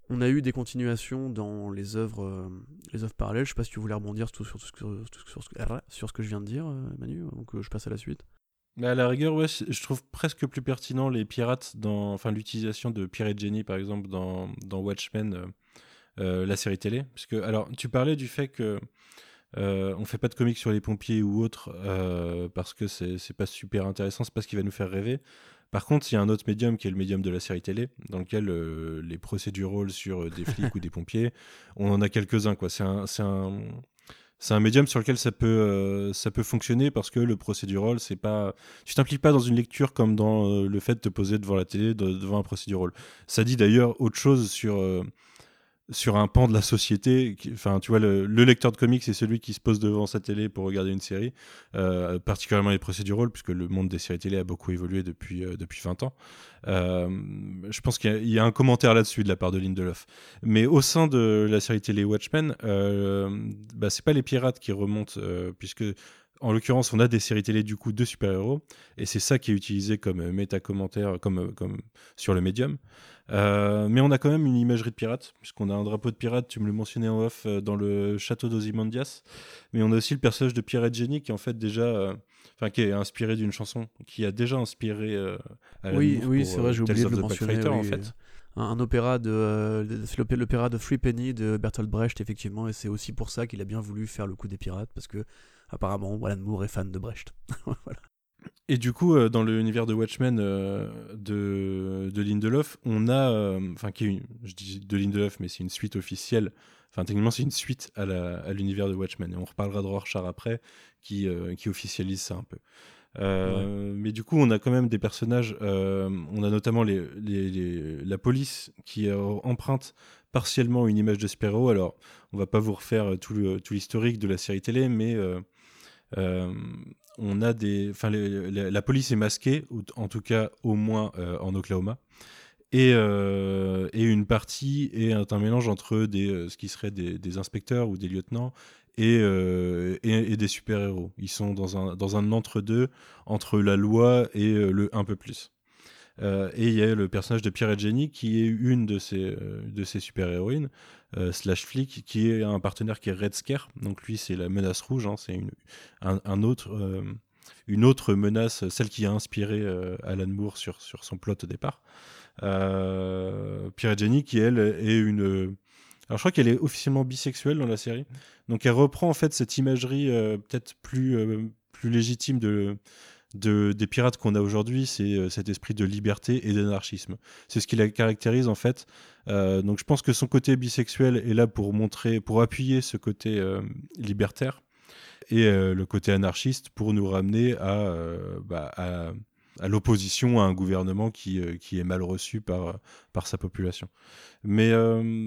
On a eu des continuations dans les œuvres, euh, les œuvres parallèles. Je sais pas si tu voulais rebondir sur, sur, sur, sur- sur ce- sur ce que je viens de dire, euh, Manu, donc euh, je passe à la suite? Mais à la rigueur, ouais, je trouve presque plus pertinent les pirates dans, enfin, l'utilisation de Pirate Jenny par exemple dans, dans Watchmen, la série télé. Parce que, alors, tu parlais du fait que euh, on fait pas de comics sur les pompiers ou autres euh, parce que c'est pas super intéressant, c'est pas ce qui va nous faire rêver. Par contre, il y a un autre médium qui est le médium de la série télé, dans lequel euh, les procédurales sur euh, des flics ou des pompiers, on en a quelques-uns. quoi. C'est un, un, un médium sur lequel ça peut, euh, ça peut fonctionner parce que le procédural, c'est pas, tu t'impliques pas dans une lecture comme dans euh, le fait de te poser devant la télé, de- devant un procédural. Ça dit d'ailleurs autre chose sur, euh, sur un pan de la société. Enfin, tu vois, le, le lecteur de comics, c'est celui qui se pose devant sa télé pour regarder une série, euh, particulièrement les procédurales, puisque le monde des séries télé a beaucoup évolué depuis, euh, depuis 20 ans. Euh, je pense qu'il y y, a un commentaire là-dessus de la part de Lindelof. Mais au sein de la série télé Watchmen, bah, c'est pas les pirates qui remontent, puisque en l'occurrence, on a des séries télé du coup de super-héros, et c'est ça qui est utilisé comme euh, méta-commentaire, comme, euh, comme sur le médium. Euh, mais on a quand même une imagerie de pirate, puisqu'on a un drapeau de pirate, tu me le mentionnais en off, dans le château d'Ozymandias. Mais on a aussi le personnage de Pirate Jenny qui est en fait déjà, euh, enfin qui est inspiré d'une chanson, qui a déjà inspiré. euh, Alan oui, Moore oui, c'est vrai, j'ai oublié de le mentionner. Freighter, en oui. fait. Un, opéra de, euh, l'opéra de Free Penny de Bertolt Brecht, effectivement, et c'est aussi pour ça qu'il a bien voulu faire le coup des pirates, parce que apparemment, Alan Moore est fan de Brecht. voilà. Et du coup, euh, dans l'univers de Watchmen euh, de, de Lindelof, on a, euh, enfin, qui est une, je dis de Lindelof, mais c'est une suite officielle. Enfin, techniquement, c'est une suite à la- à l'univers de Watchmen. Et on reparlera de Rorschach après, qui, euh, qui officialise ça un peu. Mais du coup, on a quand même des personnages. on a notamment les, les- les- la police qui emprunte partiellement une image de super-héros. Alors, on va pas vous refaire tout le- tout l'historique de la série télé, mais on a des, enfin, la police est masquée, en tout cas au moins euh, en Oklahoma, et, euh, et une partie est un, mélange entre des, euh, ce qui serait des, inspecteurs ou des lieutenants et, euh, et, et des super-héros. Ils sont dans un, dans un entre-deux entre la loi et euh, le un peu plus. Euh, et il y a le personnage de Pirate Jenny qui est une de ces, euh, de ces super-héroïnes, euh, slash flic, qui est un partenaire qui est Red Scare. Donc lui, c'est la menace rouge, hein, c'est un, autre, euh, une autre menace, celle qui a inspiré euh, Alan Moore sur, son plot au départ. Pirate Jenny, qui elle est une. Alors je crois qu'elle est officiellement bisexuelle dans la série. Donc elle reprend en fait cette imagerie peut-être plus, plus légitime de, de, des pirates qu'on a aujourd'hui, c'est euh, cet esprit de liberté et d'anarchisme. C'est ce qui la caractérise en fait. Euh, donc je pense que son côté bisexuel est là pour montrer, pour appuyer ce côté euh, libertaire et le côté anarchiste pour nous ramener à, bah, l'opposition à un gouvernement qui, est mal reçu par, sa population. Mais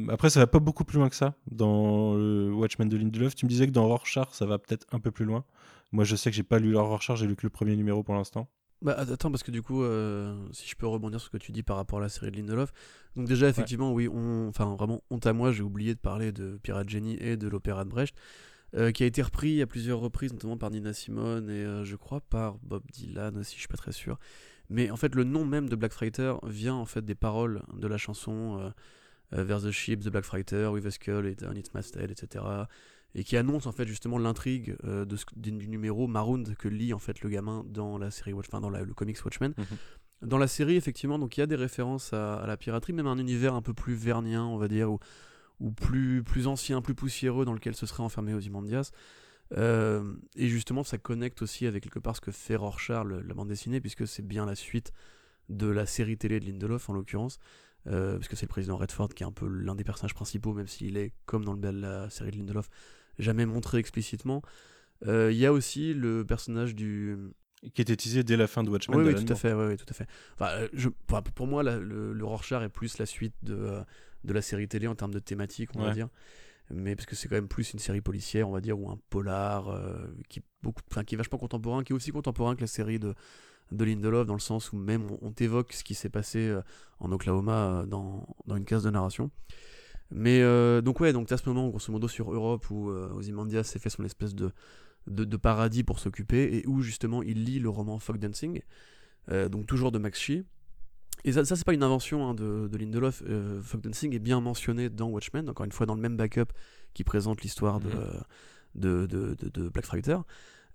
après, ça va pas beaucoup plus loin que ça dans Watchmen de Lindelof. Tu me disais que dans Rorschach, ça va peut-être un peu plus loin. Moi, je sais que j'ai pas lu Rorschach, j'ai lu que le premier numéro pour l'instant. Bah attends parce que du coup euh, si je peux rebondir sur ce que tu dis par rapport à la série de Lindelof. Donc déjà effectivement oui on enfin vraiment honte à moi j'ai oublié de parler de Pirate Jenny et de l'opéra de Brecht euh, qui a été repris à plusieurs reprises notamment par Nina Simone et euh, je crois par Bob Dylan aussi je suis pas très sûr. Mais en fait le nom même de Black Fighter vient en fait des paroles de la chanson Vers the Ship, The Black Fighter, With a Skull On Its Masthead, etc et qui annonce en fait justement l'intrigue euh, du, numéro Maroon que lit en fait le gamin dans la série Watch, enfin dans le comics Watchmen. Mhm. Dans la série effectivement donc il y a des références à, la piraterie, même un univers un peu plus vernien on va dire ou, ou plus plus ancien, plus poussiéreux dans lequel ce serait enfermé Ozymandias. Euh, et justement ça connecte aussi avec quelque part ce que fait Rorschach la bande dessinée puisque c'est bien la suite de la série télé de Lindelof en l'occurrence. Euh, parce que c'est le président Redford qui est un peu l'un des personnages principaux, même s'il est, comme dans le, la série de Lindelof, jamais montré explicitement. Euh, il y a aussi le personnage du qui était teasé dès la fin de Watchmen. Oui, oui tout à fait, oui, tout à fait. Enfin, euh, je, pour moi, le, le, Rorschach est plus la suite de, euh, de la série télé en termes de thématique, on va dire. Mais parce que c'est quand même plus une série policière, on va dire, ou un polar qui, beaucoup, qui est vachement contemporain, qui est aussi contemporain que la série de, de Lindelof, dans le sens où même on, on t'évoque ce qui s'est passé en Oklahoma dans, dans une case de narration. Mais euh, donc ouais, donc à ce moment, grosso modo, sur Europe, où euh, Ozymandias s'est fait son espèce de, de, paradis pour s'occuper, et où justement il lit le roman Fog Dancing, euh, donc toujours de Max Shee. Et ça, ça c'est pas une invention hein, de, de, Lindelof, Fog Dancing est bien mentionné dans Watchmen, encore une fois dans le même backup qui présente l'histoire de, mhm. de, de, de, Black Fighter.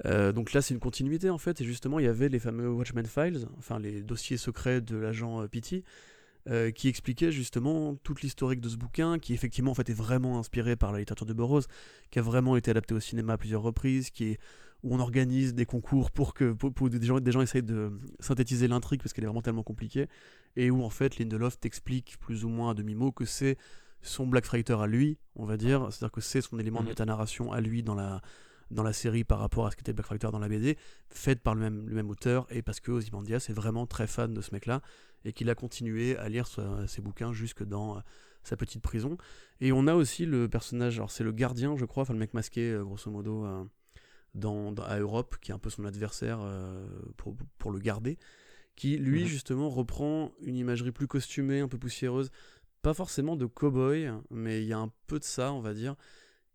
donc là, c'est une continuité en fait, et justement, il y avait les fameux Watchmen Files, enfin les dossiers secrets de l'agent Pity, euh, qui expliquait justement toute l'historique de ce bouquin, qui effectivement en fait est vraiment inspiré par la littérature de Burroughs, qui a vraiment été adapté au cinéma à plusieurs reprises, qui est où on organise des concours pour que pour, des gens des gens essayent de synthétiser l'intrigue parce qu'elle est vraiment tellement compliquée et où en fait Lindelof t'explique plus ou moins à demi mot que c'est son Black Fighter à lui, on va dire, c'est-à-dire que c'est son élément de mhm. méta-narration à lui dans la dans la série par rapport à ce qu'était Black Fighter dans la BD, faite par le même, le même auteur, et parce que Ozymandias est vraiment très fan de ce mec-là, et qu'il a continué à lire ses bouquins jusque dans euh, sa petite prison. Et on a aussi le personnage, alors c'est le gardien, je crois, enfin le mec masqué, euh, grosso modo, euh, dans, à Europe, qui est un peu son adversaire pour, pour, le garder, qui lui, justement, reprend une imagerie plus costumée, un peu poussiéreuse, pas forcément de cow-boy, mais il y a un peu de ça, on va dire,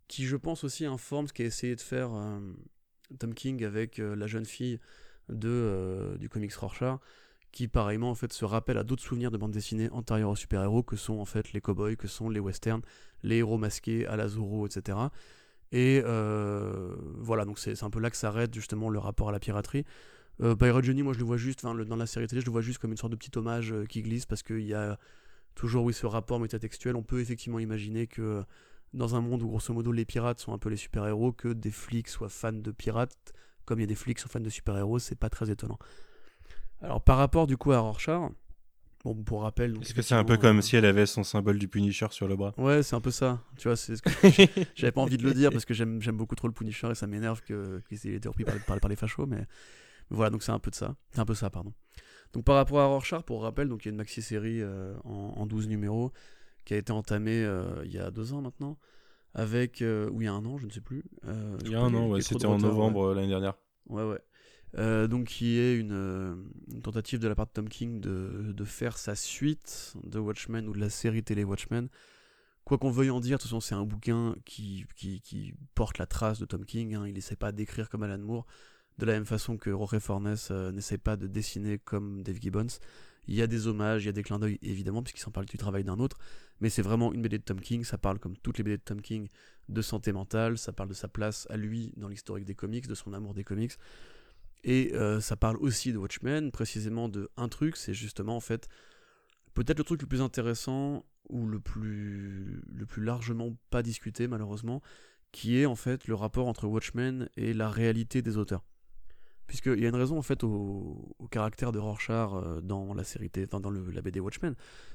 qui, je pense, aussi informe ce qu'a essayé de faire Tom King avec la jeune fille de, du comics Rorschach qui pareillement en fait se rappelle à d'autres souvenirs de bande dessinée antérieures aux super-héros que sont en fait les cowboys, que sont les westerns, les héros masqués à la Zorro, etc. Et euh, voilà, donc c'est un peu là que s'arrête justement le rapport à la piraterie. Euh, Pirate Johnny, moi je le vois juste, enfin dans la série télé, je le vois juste comme une sorte de petit hommage euh, qui glisse parce qu'il y a toujours oui ce rapport métatextuel. On peut effectivement imaginer que dans un monde où grosso modo les pirates sont un peu les super-héros, que des flics soient fans de pirates, comme il y a des flics qui sont fans de super-héros, c'est pas très étonnant. Alors par rapport du coup à Rorschach, bon pour rappel. Est-ce que c'est un peu comme euh, si elle avait son symbole du Punisher sur le bras? Ouais, c'est un peu ça. Tu vois, c'est ce que j'avais pas envie de le dire parce que j'aime beaucoup trop le Punisher et ça m'énerve qu'il ait été repris par, par, les fachos, mais, voilà, donc c'est un peu de ça. C'est un peu ça, pardon. Donc par rapport à Rorschach, pour rappel, donc il y a une maxi série euh, en, 12 numéros qui a été entamée euh, il y a deux ans maintenant, avec ou il y a un an, je ne sais plus. il y a un an, ouais, c'était en novembre l'année dernière. Ouais, ouais. Euh, donc qui est euh, une, tentative de la part de Tom King de, de, faire sa suite de Watchmen ou de la série télé Watchmen. Quoi qu'on veuille en dire, de toute façon c'est un bouquin qui, qui, qui, porte la trace de Tom King, hein. il n'essaie pas d'écrire comme Alan Moore, de la même façon que Roger Fornes euh, n'essaie pas de dessiner comme Dave Gibbons. Il y a des hommages, il y a des clins d'œil évidemment, puisqu'il s'en parle du travail d'un autre, mais c'est vraiment une BD de Tom King, ça parle comme toutes les BD de Tom King de santé mentale, ça parle de sa place à lui dans l'historique des comics, de son amour des comics. Et euh, ça parle aussi de Watchmen, précisément de un truc, c'est justement en fait peut-être le truc le plus intéressant ou le plus, le plus largement pas discuté malheureusement, qui est en fait le rapport entre Watchmen et la réalité des auteurs. Puisqu'il y a une raison en fait au, caractère de Rorschach euh, dans la série, enfin, dans le, la BD Watchmen.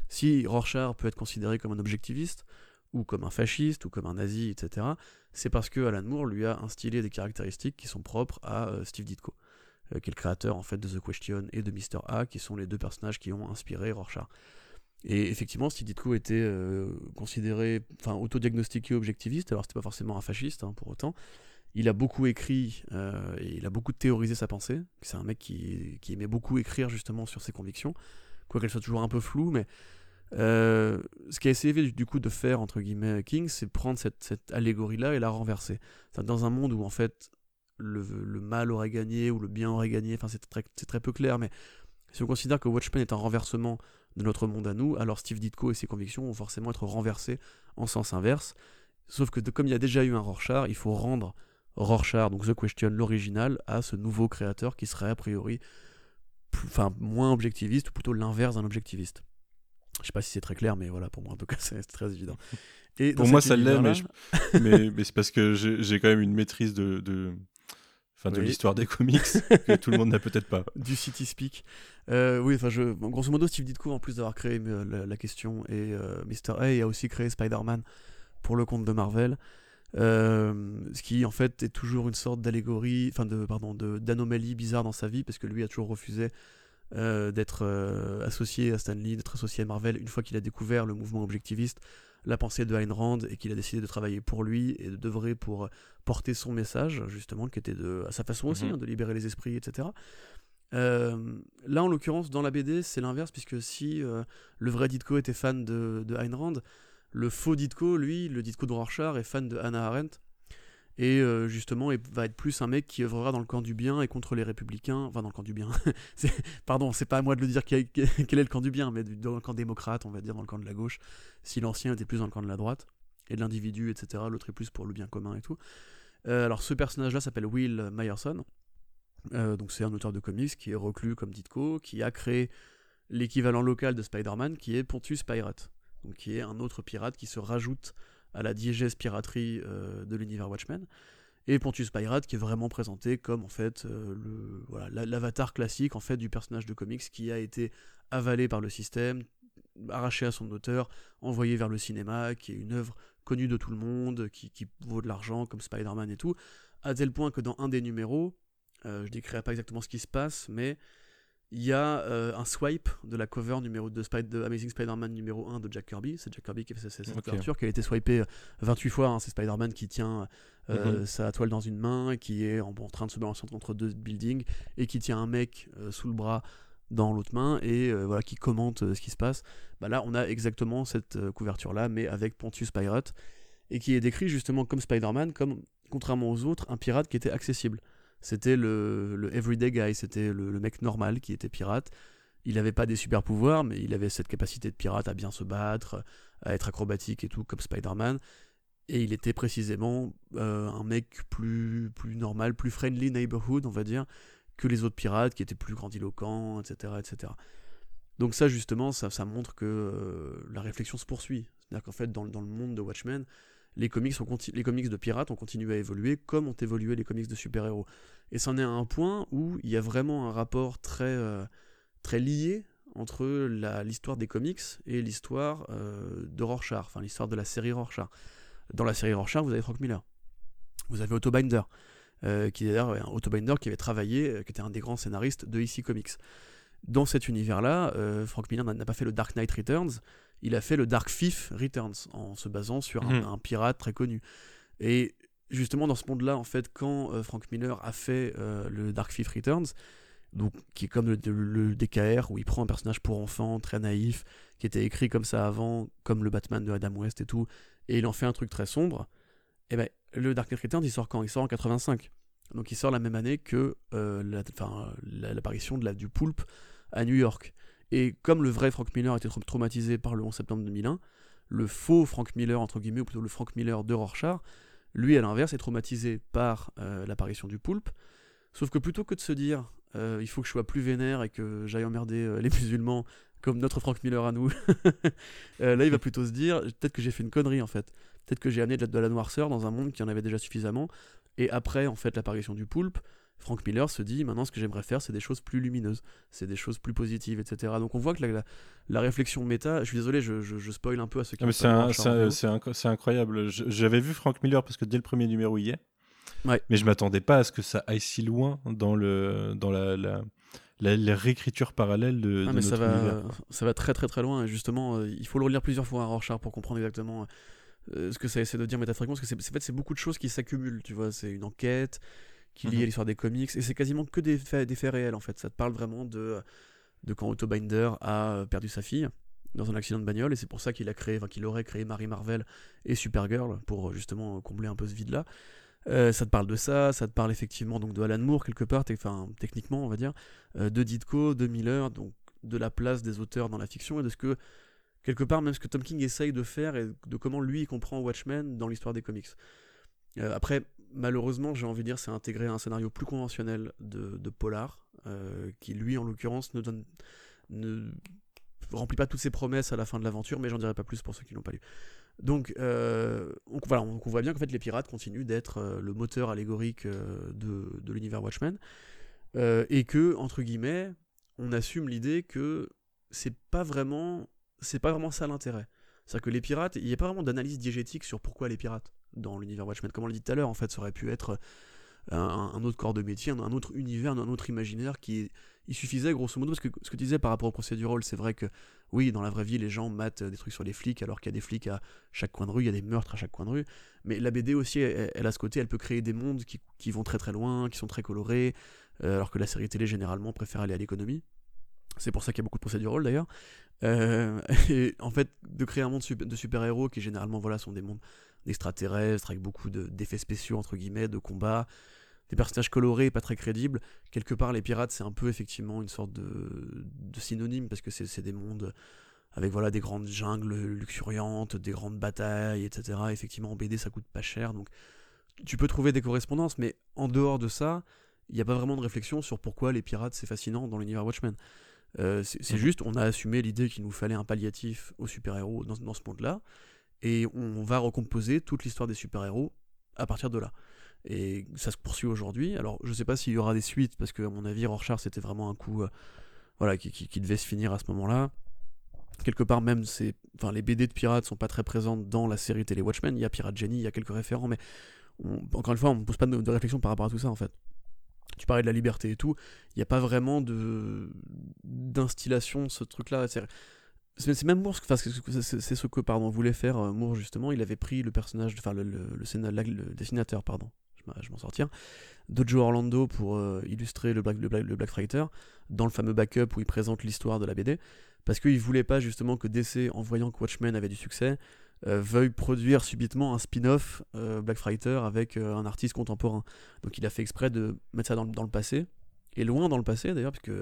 Si Rorschach peut être considéré comme un objectiviste, ou comme un fasciste, ou comme un nazi, etc., c'est parce que Alan Moore lui a instillé des caractéristiques qui sont propres à euh, Steve Ditko. Euh, qui est le créateur en fait de The Question et de Mr. A, qui sont les deux personnages qui ont inspiré Rorschach. Et effectivement, Steve Ditko était considéré, enfin, autodiagnostiqué objectiviste, alors c'était pas forcément un fasciste hein, pour autant. Il a beaucoup écrit euh, et il a beaucoup théorisé sa pensée. C'est un mec qui, aimait beaucoup écrire justement sur ses convictions, quoiqu'elles soient toujours un peu floues, mais euh, ce qu'a essayé du, coup de faire entre guillemets King, c'est prendre cette, allégorie-là et la renverser. Dans un monde où en fait le, mal aurait gagné ou le bien aurait gagné, enfin c'est très, peu clair, mais si on considère que Watchmen est un renversement de notre monde à nous, alors Steve Ditko et ses convictions vont forcément être renversées en sens inverse. Sauf que comme il y a déjà eu un Rorschach, il faut rendre Rorschach, donc The Question, l'original, à ce nouveau créateur qui serait a priori enfin, moins objectiviste, ou plutôt l'inverse d'un objectiviste. Je sais pas si c'est très clair, mais voilà, pour moi en tout cas c'est très évident. Et pour moi ça l'est, mais, je... mais, mais c'est parce que j'ai quand même une maîtrise de, de... Enfin, de oui. l'histoire des comics que tout le monde n'a peut-être pas. Du City Speak. Euh, oui, enfin, je... Bon, grosso modo, Steve Ditko, en plus d'avoir créé euh, la, la, question, et euh, Mr. A a aussi créé Spider-Man pour le compte de Marvel. Euh, ce qui en fait est toujours une sorte d'allégorie, enfin de pardon, d'anomalie bizarre dans sa vie parce que lui a toujours refusé euh, d'être euh, associé à Stan Lee, d'être associé à Marvel une fois qu'il a découvert le mouvement objectiviste, la pensée de Ayn Rand et qu'il a décidé de travailler pour lui et de d'œuvrer pour porter son message justement qui était de à sa façon aussi mm -hmm. hein, de libérer les esprits etc. Là, en l'occurrence, dans la BD, c'est l'inverse, puisque si le vrai Ditko était fan de, de Ayn Rand, le faux Ditko, lui, le Ditko de Rorschach, est fan de Hannah Arendt. Et euh, justement, il va être plus un mec qui œuvrera dans le camp du bien et contre les républicains. Enfin, dans le camp du bien. Pardon, c'est pas à moi de le dire quel, est le camp du bien, mais dans le camp démocrate, on va dire, dans le camp de la gauche. Si l'ancien était plus dans le camp de la droite, et de l'individu, etc., l'autre est plus pour le bien commun et tout. Euh, alors, ce personnage-là s'appelle Will Myerson. Euh, donc, c'est un auteur de comics qui est reclus comme Ditko, qui a créé l'équivalent local de Spider-Man, qui est Pontus Pirate qui est un autre pirate qui se rajoute à la diégèse piraterie euh, de l'univers Watchmen. Et Pontius Pirate qui est vraiment présenté comme en fait euh, l'avatar classique en fait du personnage de comics qui a été avalé par le système, arraché à son auteur, envoyé vers le cinéma, qui est une œuvre connue de tout le monde, qui, qui vaut de l'argent comme Spider-Man et tout, à tel point que dans un des numéros, euh, je décrirai pas exactement ce qui se passe, mais il y a euh, un swipe de la cover numéro de, de Amazing Spider-Man numéro 1 de Jack Kirby. C'est Jack Kirby qui a fait cette okay. couverture, qui a été swipée 28 fois. Hein. C'est Spider-Man qui tient euh, mm -hmm. sa toile dans une main, qui est en, en, train de se balancer entre deux buildings, et qui tient un mec euh, sous le bras dans l'autre main, et euh, voilà, qui commente ce qui se passe. Bah là, on a exactement cette couverture-là, mais avec Pontius Pirate, et qui est décrit justement comme Spider-Man, comme, contrairement aux autres, un pirate qui était accessible. C'était le, le, everyday guy, c'était le, mec normal qui était pirate. Il n'avait pas des super pouvoirs, mais il avait cette capacité de pirate à bien se battre, à être acrobatique et tout, comme Spider-Man. Et il était précisément euh, un mec plus, plus normal, plus friendly neighborhood, on va dire, que les autres pirates qui étaient plus grandiloquents, etc. etc. Donc ça, justement, ça, ça montre que euh, la réflexion se poursuit. C'est-à-dire qu'en fait, dans, dans, le monde de Watchmen, les comics, les comics de pirates ont continué à évoluer comme ont évolué les comics de super-héros. Et c'en est à un point où il y a vraiment un rapport très, euh, très lié entre l'histoire des comics et l'histoire euh, de Rorschach, enfin l'histoire de la série Rorschach. Dans la série Rorschach, vous avez Frank Miller. Vous avez Otto Binder, euh, qui est d'ailleurs un Otto qui avait travaillé, qui était un des grands scénaristes de EC Comics. Dans cet univers-là, Frank Miller n'a pas fait le Dark Knight Returns, il a fait le Dark Thief Returns, en se basant sur un, Mhm. un pirate très connu. Et justement, dans ce monde-là, en fait, quand euh, Frank Miller a fait euh, le Dark Thief Returns, donc, qui est comme le, le DKR, où il prend un personnage pour enfant, très naïf, qui était écrit comme ça avant, comme le Batman de Adam West et tout, et il en fait un truc très sombre, et ben le Dark Knight Returns, il sort quand? Il sort en 85. Donc il sort la même année que euh, la- l'apparition de la, du Poulpe à New York. Et comme le vrai Frank Miller était tra- traumatisé par le 11 septembre 2001, le faux Frank Miller, entre guillemets, ou plutôt le Frank Miller de Rorschach, lui, à l'inverse, est traumatisé par euh, l'apparition du poulpe. Sauf que plutôt que de se dire, euh, il faut que je sois plus vénère et que j'aille emmerder euh, les musulmans, comme notre Frank Miller à nous, là, il va plutôt se dire, peut-être que j'ai fait une connerie, en fait. Peut-être que j'ai amené de la, de la noirceur dans un monde qui en avait déjà suffisamment. Et après, en fait, l'apparition du poulpe, Frank Miller se dit, maintenant, ce que j'aimerais faire, c'est des choses plus lumineuses, c'est des choses plus positives, etc. Donc on voit que la, la, la réflexion méta, je suis désolé, je, je, je spoil un peu à ceux qui c'est incroyable. J'avais vu Frank Miller parce que dès le premier numéro il y est. Ouais. Mais je m'attendais pas à ce que ça aille si loin dans le dans la la, la- la réécriture parallèle de, Ah, de mais ça notre va, univers. quoi. ça va très très très loin et justement euh, il faut le relire plusieurs fois à Rorschach pour comprendre exactement euh, ce que ça essaie de dire métaphoriquement, parce que c'est en fait, c'est beaucoup de choses qui s'accumulent, tu vois. C'est une enquête qui lie à l'histoire des comics, et c'est quasiment que des faits, des faits réels, en fait. Ça te parle vraiment de, de quand Otto Binder a euh, perdu sa fille dans un accident de bagnole, et c'est pour ça qu'il a créé, enfin, qu'il aurait créé Mary Marvel et Supergirl, pour euh, justement combler un peu ce vide-là. Euh, ça te parle de ça, ça te parle effectivement donc de Alan Moore quelque part, enfin techniquement on va dire, euh, de Ditko, de Miller, donc de la place des auteurs dans la fiction et de ce que quelque part même ce que Tom King essaye de faire et de comment lui comprend Watchmen dans l'histoire des comics. Euh, après malheureusement j'ai envie de dire c'est intégré à un scénario plus conventionnel de, polar euh, qui lui en l'occurrence ne remplit pas toutes ses promesses à la fin de l'aventure mais j'en dirai pas plus pour ceux qui l'ont pas lu. Donc, euh, on, voilà, on, voit bien qu'en fait les pirates continuent d'être euh, le moteur allégorique de, l'univers Watchmen et que entre guillemets on assume l'idée que c'est pas vraiment c'est pas vraiment ça l'intérêt. C'est-à-dire que les pirates, il n'y a pas vraiment d'analyse diégétique sur pourquoi les pirates dans l'univers Watchmen. Comme on l'a dit tout à l'heure, en fait, ça aurait pu être un, autre corps de métier, un, autre univers, un autre imaginaire qui il suffisait grosso modo parce que ce que tu disais par rapport au procédural, c'est vrai que oui, dans la vraie vie, les gens matent des trucs sur les flics alors qu'il y a des flics à chaque coin de rue, il y a des meurtres à chaque coin de rue. Mais la BD aussi, elle, a ce côté, elle peut créer des mondes qui, qui vont très très loin, qui sont très colorés, euh, alors que la série télé généralement préfère aller à l'économie. C'est pour ça qu'il y a beaucoup de procédural d'ailleurs. Euh, et en fait, de créer un monde de super-héros qui généralement voilà, sont des mondes d'extraterrestres avec beaucoup de- d'effets spéciaux, entre guillemets, de combats, des personnages colorés, pas très crédibles. Quelque part, les pirates, c'est un peu effectivement une sorte de, de synonyme parce que c'est c'est des mondes avec voilà des grandes jungles luxuriantes, des grandes batailles, etc. Effectivement, en BD, ça coûte pas cher, donc tu peux trouver des correspondances, mais en dehors de ça, il n'y a pas vraiment de réflexion sur pourquoi les pirates c'est fascinant dans l'univers Watchmen. Euh, c'est Mhm. juste, on a assumé l'idée qu'il nous fallait un palliatif aux super-héros dans, dans ce monde-là, et on va recomposer toute l'histoire des super-héros à partir de là. Et ça se poursuit aujourd'hui. Alors, je sais pas s'il y aura des suites, parce que, à mon avis, Rorschach, c'était vraiment un coup euh, voilà, qui, qui- qui devait se finir à ce moment-là. Quelque part, même, c'est, enfin, les BD de pirates sont pas très présentes dans la série télé Watchmen. Il y a Pirate Jenny, il y a quelques référents, mais on- encore une fois, on ne pose pas de, de réflexion par rapport à tout ça, en fait. Tu parlais de la liberté et tout, il n'y a pas vraiment de d'instillation ce truc-là. C'est même Moore, enfin, c'est ce que voulait faire euh, Moore justement. Il avait pris le personnage, enfin le, dessinateur, pardon, je m'en- sortir, de Orlando pour euh, illustrer le Black, le, dans le fameux backup où il présente l'histoire de la BD, parce qu'il voulait pas justement que DC, en voyant que Watchmen avait du succès, euh, veuille produire subitement un spin-off euh, Black Fighter avec euh, un artiste contemporain. Donc il a fait exprès de mettre ça dans, le- dans le passé, et loin dans le passé d'ailleurs, puisque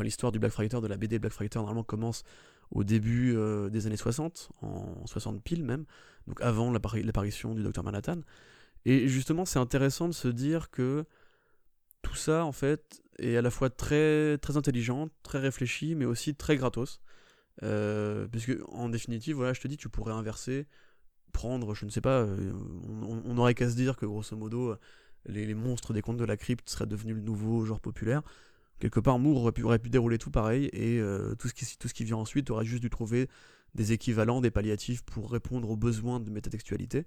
l'histoire du Black Fighter, de la BD Black Fighter, normalement commence au début des années 60, en 60 pile même, donc avant l'appari- l'apparition du Docteur Manhattan. Et justement, c'est intéressant de se dire que tout ça, en fait, est à la fois très, très intelligent, très réfléchi, mais aussi très gratos. Euh, puisque, en définitive, voilà, je te dis, tu pourrais inverser, prendre, je ne sais pas, euh, on, aurait qu'à se dire que, grosso modo, les, les monstres des contes de la crypte seraient devenus le nouveau genre populaire. Quelque part, Moore aurait pu, aurait pu dérouler tout pareil, et euh, tout, ce qui, vient ensuite aurait juste dû trouver des équivalents, des palliatifs pour répondre aux besoins de métatextualité.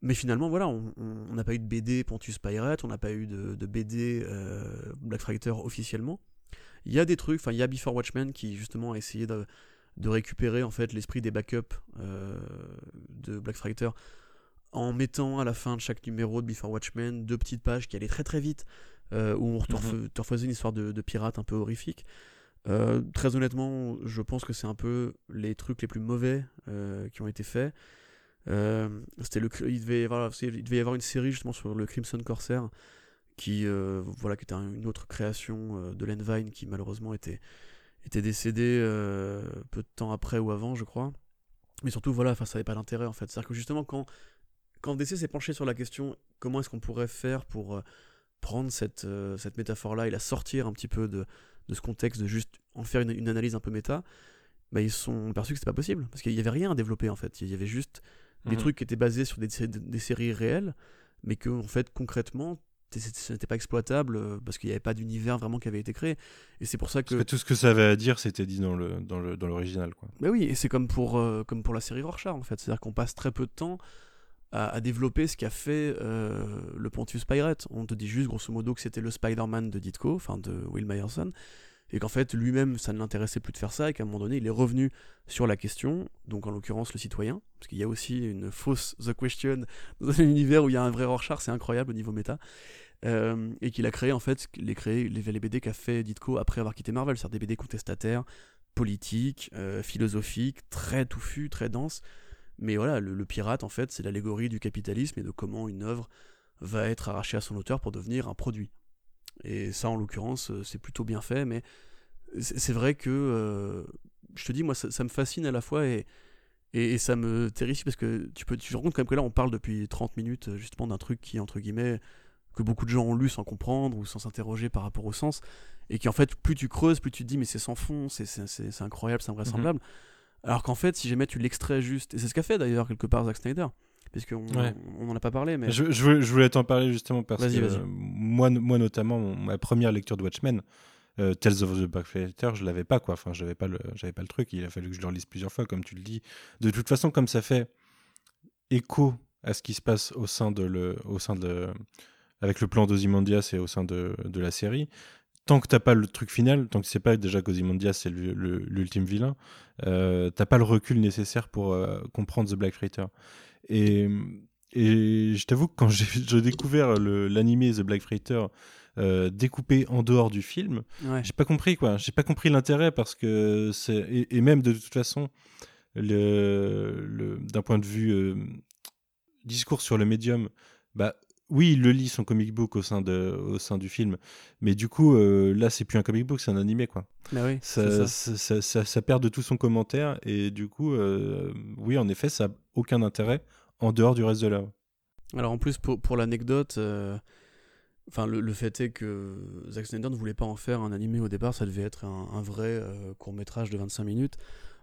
Mais finalement, voilà, on n'a pas eu de BD Pontus Pirate, on n'a pas eu de, BD euh, officiellement. Il y a des trucs, enfin, il y a Before Watchmen qui justement a essayé de, de récupérer en fait l'esprit des backups euh, de Black Fighter en mettant à la fin de chaque numéro de Before Watchmen deux petites pages qui allaient très très vite euh, où on te refaisait une histoire de, de pirate un peu horrifique. Euh, très honnêtement, je pense que c'est un peu les trucs les plus mauvais qui ont été faits. C'était le, il, devait, voilà, c'est- il devait y avoir une série justement sur le Crimson Corsair qui, euh, voilà, qui était un- une autre création euh, de Len Vine qui malheureusement était, était décédé euh, peu de temps après ou avant, je crois. Mais surtout, voilà, enfin, ça n'avait pas d'intérêt en fait. C'est-à-dire que justement, quand, quand DC s'est penché sur la question comment est-ce qu'on pourrait faire pour prendre cette, cette métaphore-là et la sortir un petit peu de, de ce contexte, de juste en faire une, une analyse un peu méta, bah, ils se sont perçus que c'était pas possible. Parce qu'il n'y avait rien à développer en fait. Il y avait juste des Mhm. trucs qui étaient basés sur des, sé- des séries réelles, mais que en fait concrètement, t- ce n'était pas exploitable euh, parce qu'il n'y avait pas d'univers vraiment qui avait été créé. Et c'est pour ça que. Tout ce que ça avait à dire, c'était dit dans le dans le dans l'original, quoi. Mais oui, et c'est comme pour, euh, comme pour la série Rorschach en fait. C'est-à-dire qu'on passe très peu de temps à, à développer ce qu'a fait euh, le Pontius Pirate. On te dit juste grosso modo que c'était le Spider-Man de Ditko, enfin de Will Myerson, et qu'en fait lui-même ça ne l'intéressait plus de faire ça et qu'à un moment donné il est revenu sur la question, donc en l'occurrence le citoyen, parce qu'il y a aussi une fausse The Question dans un univers où il y a un vrai Rorschach, c'est incroyable au niveau méta, euh, et qu'il a créé en fait les, créé, les, BD qu'a fait Ditko après avoir quitté Marvel, c'est-à-dire des BD contestataires, politiques, euh, philosophiques, très touffus, très denses, mais voilà, le, le pirate en fait c'est l'allégorie du capitalisme et de comment une œuvre va être arrachée à son auteur pour devenir un produit. Et ça, en l'occurrence, euh, c'est plutôt bien fait, mais c'est vrai que, euh, je te dis, moi, ça, ça, me fascine à la fois et, et, et, ça me terrifie parce que tu peux tu te rends compte quand même que là, on parle depuis 30 minutes justement d'un truc qui, entre guillemets, que beaucoup de gens ont lu sans comprendre ou sans s'interroger par rapport au sens, et qui en fait, plus tu creuses, plus tu te dis, mais c'est sans fond, c'est incroyable, c'est invraisemblable. Mm-hmm. Alors qu'en fait, si jamais tu l'extrais juste, et c'est ce qu'a fait d'ailleurs quelque part Zack Snyder, puisqu'on ouais. on en a pas parlé. Mais... Je, je, je voulais t'en parler justement parce que moi, moi notamment, mon, ma première lecture de Watchmen, euh, Tales of the Backfighter, je l'avais pas quoi. Enfin, j'avais pas le, j'avais pas le truc. Il a fallu que je le relise plusieurs fois, comme tu le dis. De toute façon, comme ça fait écho à ce qui se passe au sein de le, au sein de, avec le plan d'Ozymandias et au sein de, de la série. Tant que t'as pas le truc final, tant que c'est pas déjà qu'Ozymandias c'est l'ultime vilain, euh, t'as pas le recul nécessaire pour euh, comprendre The Black Freighter. Et, et je t'avoue que quand j'ai découvert l'animé The Black Freighter euh, découpé en dehors du film, ouais. j'ai pas compris quoi. J'ai pas compris l'intérêt parce que c'est et, et, même de toute façon, le, le d'un point de vue euh, discours sur le médium, bah oui, il le lit son comic book au sein, de, au sein du film, mais du coup, euh, là, c'est plus un comic book, c'est un animé, quoi. Bah oui, ça, ça. Ça, ça, ça, perd de tout son commentaire, et du coup, euh, oui, en effet, ça n'a aucun intérêt en dehors du reste de l'œuvre. Alors, en plus, pour, l'anecdote, euh, le, fait est que Zack Snyder ne voulait pas en faire un animé au départ, ça devait être un, vrai euh, court-métrage de 25 minutes,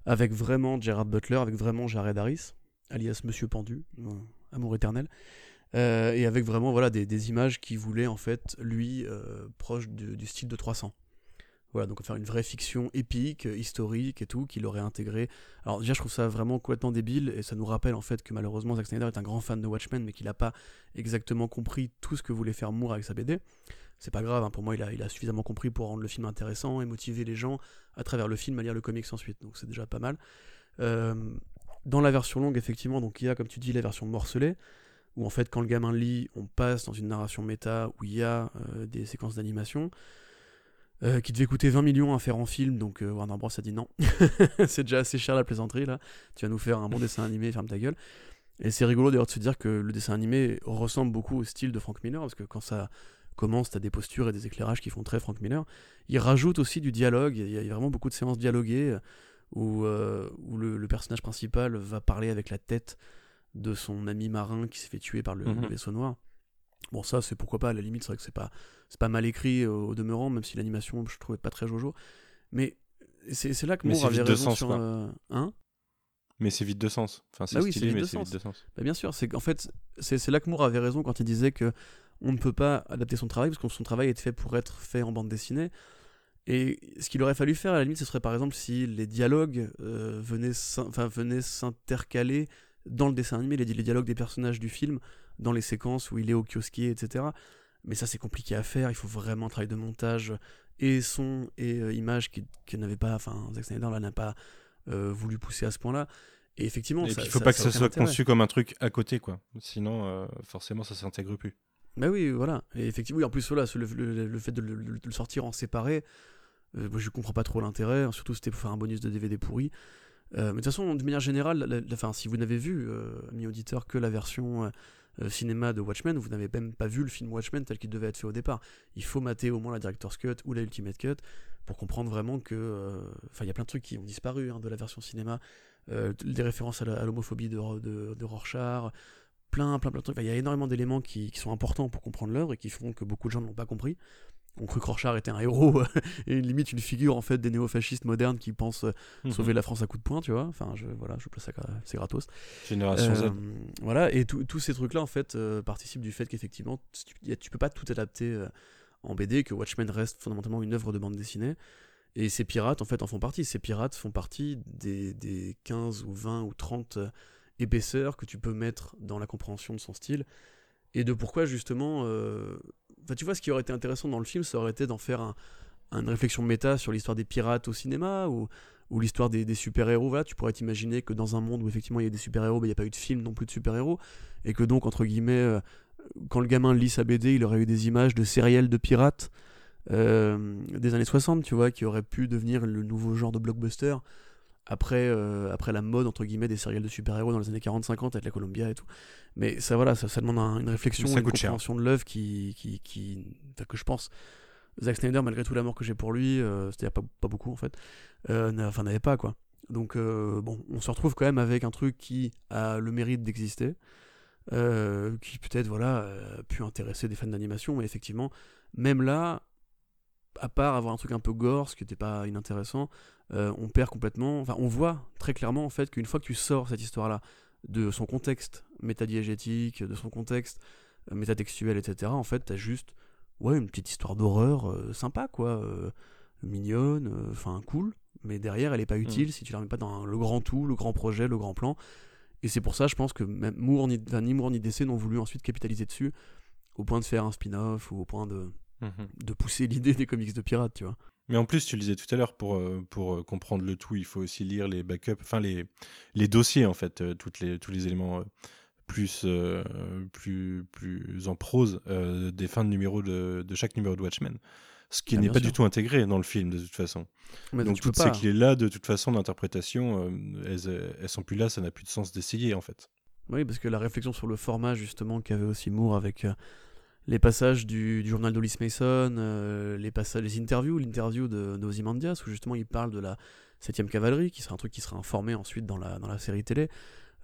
avec vraiment Gerard Butler, avec vraiment Jared Harris, alias Monsieur Pendu, amour éternel. Euh, et avec vraiment voilà des, images qui voulaient en fait lui euh, proche du, style de 300 voilà donc faire une vraie fiction épique historique et tout qu'il aurait intégré. Alors déjà je trouve ça vraiment complètement débile et ça nous rappelle en fait que malheureusement Zack Snyder est un grand fan de Watchmen mais qu'il n'a pas exactement compris tout ce que voulait faire Moore avec sa BD c'est pas grave hein, pour moi il a, il a suffisamment compris pour rendre le film intéressant et motiver les gens à travers le film à lire le comics ensuite. Donc c'est déjà pas mal. Euh, dans la version longue effectivement donc il y a comme tu dis la version morcelée où en fait quand le gamin lit, on passe dans une narration méta où il y a euh, des séquences d'animation euh, qui devait coûter 20 millions à faire en film, donc euh, Warner Bros a dit non, c'est déjà assez cher la plaisanterie là, tu vas nous faire un bon dessin animé, ferme ta gueule. Et c'est rigolo d'ailleurs de se dire que le dessin animé ressemble beaucoup au style de Frank Miller, parce que quand ça commence, t'as des postures et des éclairages qui font très Frank Miller. Il rajoute aussi du dialogue, il y a vraiment beaucoup de séances dialoguées où, où le, le personnage principal va parler avec la tête de son ami marin qui s'est fait tuer par le, Mhm. mmh. le, vaisseau noir. Bon, ça, c'est pourquoi pas, à la limite, c'est vrai que c'est pas, c'est pas mal écrit au, au demeurant, même si l'animation, je trouvais pas très jojo. Mais c'est là que Moore avait raison sens, sur. Euh, hein? Mais c'est vide de sens. Enfin, c'est Bah oui, stylé, mais c'est vide de sens. bah, Bien sûr, c'est en fait, c'est là que Moore avait raison quand il disait que on ne peut pas adapter son travail parce que son travail est fait pour être fait en bande dessinée. Et ce qu'il aurait fallu faire, à la limite, ce serait par exemple si les dialogues euh, venaient s'intercaler dans le dessin animé, les, les, dialogues des personnages du film, dans les séquences où il est au kiosquier, etc. Mais ça, c'est compliqué à faire. Il faut vraiment un travail de montage et son et euh, image qui, qui n'avait pas, enfin, Zack Snyder là n'a pas euh, voulu pousser à ce point-là. Et effectivement, et ça, il faut ça, pas ça que ça soit intérêt. conçu comme un truc à côté, quoi. Sinon, euh, forcément, ça s'intègre plus. Bah oui, voilà. Et effectivement, oui, en plus, voilà, le, le, le fait de le, de le, sortir en séparé, moi, je comprends pas trop l'intérêt. Surtout, c'était pour faire un bonus de DVD pourri. Mais de toute façon, de manière générale, la, la, fin, si vous n'avez vu, ami auditeur, que la version cinéma de Watchmen, vous n'avez même pas vu le film Watchmen tel qu'il devait être fait au départ. Il faut mater au moins la Director's Cut ou la Ultimate Cut pour comprendre vraiment que. euh, Enfin, il y a plein de trucs qui ont disparu hein, de la version cinéma. Euh, des références à l'homophobie de, de, Rorschach, plein, plein, plein de trucs. Il y a énormément d'éléments qui, qui, sont importants pour comprendre l'œuvre et qui font que beaucoup de gens n'ont pas compris. On cru que Rorschach était un héros et limite une figure en fait des néofascistes modernes qui pensent mmh. sauver la France à coup de poing, tu vois. Enfin, je, voilà, je place ça, c'est gratos. Génération euh, Z. Voilà, et tous ces trucs-là en fait euh, participent du fait qu'effectivement tu, tu, peux pas tout adapter euh, en BD, que Watchmen reste fondamentalement une œuvre de bande dessinée. Et ces pirates, en fait, en font partie. Ces pirates font partie des, des 15 ou 20 ou 30 épaisseurs que tu peux mettre dans la compréhension de son style. Et de pourquoi, justement. Enfin, tu vois, ce qui aurait été intéressant dans le film, ça aurait été d'en faire un, une réflexion méta sur l'histoire des pirates au cinéma ou, l'histoire des, des super-héros. Voilà, tu pourrais t'imaginer que dans un monde où effectivement il y a des super-héros, ben, il n'y a pas eu de film non plus de super-héros, et que donc, entre guillemets, euh, quand le gamin lit sa BD, il aurait eu des images de sériels de pirates euh, des années 60, tu vois, qui auraient pu devenir le nouveau genre de blockbuster après, euh, après la mode entre guillemets des séries de super-héros dans les années 40-50 avec la Columbia et tout. Mais ça voilà, ça, ça demande un- une réflexion, Ça une cher. compréhension de l'œuvre qui, qui, qui que je pense. Zack Snyder, malgré tout l'amour que j'ai pour lui, euh, c'était pas, pas beaucoup en fait, euh, enfin n'avait pas quoi. Donc euh, bon, on se retrouve quand même avec un truc qui a le mérite d'exister, qui peut-être voilà euh, pu intéresser des fans d'animation, mais effectivement, même là, à part avoir un truc un peu gore, ce qui n'était pas inintéressant, euh, on perd complètement. Enfin, on voit très clairement en fait qu'une fois que tu sors cette histoire-là de son contexte métadiégétique, de son contexte euh, métatextuel, etc., en fait, t'as juste ouais, une petite histoire d'horreur euh, sympa, quoi, mignonne, enfin cool, mais derrière, elle est pas utile si tu la remets pas dans le grand tout, le grand projet, le grand plan. Et c'est pour ça, je pense que même Moore ni, enfin, ni Moore ni DC n'ont voulu ensuite capitaliser dessus, au point de faire un spin-off ou au point de, Mhm. de pousser l'idée des comics de pirates, tu vois. Mais en plus, tu le disais tout à l'heure, pour, euh, pour euh, comprendre le tout, il faut aussi lire les backups, enfin les, les dossiers, en fait, euh, toutes les, tous les éléments plus, euh, plus, plus en prose euh, des fins de numéro de, de chaque numéro de Watchmen. Ce qui Ah, n'est pas sûr. du tout intégré dans le film, de toute façon. Mais Donc toutes ces clés-là, de toute façon, d'interprétation, euh, elles, elles sont plus là, ça n'a plus de sens d'essayer, en fait. Oui, parce que la réflexion sur le format, justement, qu'avait aussi Moore avec euh, les passages du, journal d'Ulysse Mason, euh, les passages, interviews, l'interview de, de Ozymandias, où justement il parle de la 7ème cavalerie, qui sera un truc qui sera informé ensuite dans la, dans la série télé.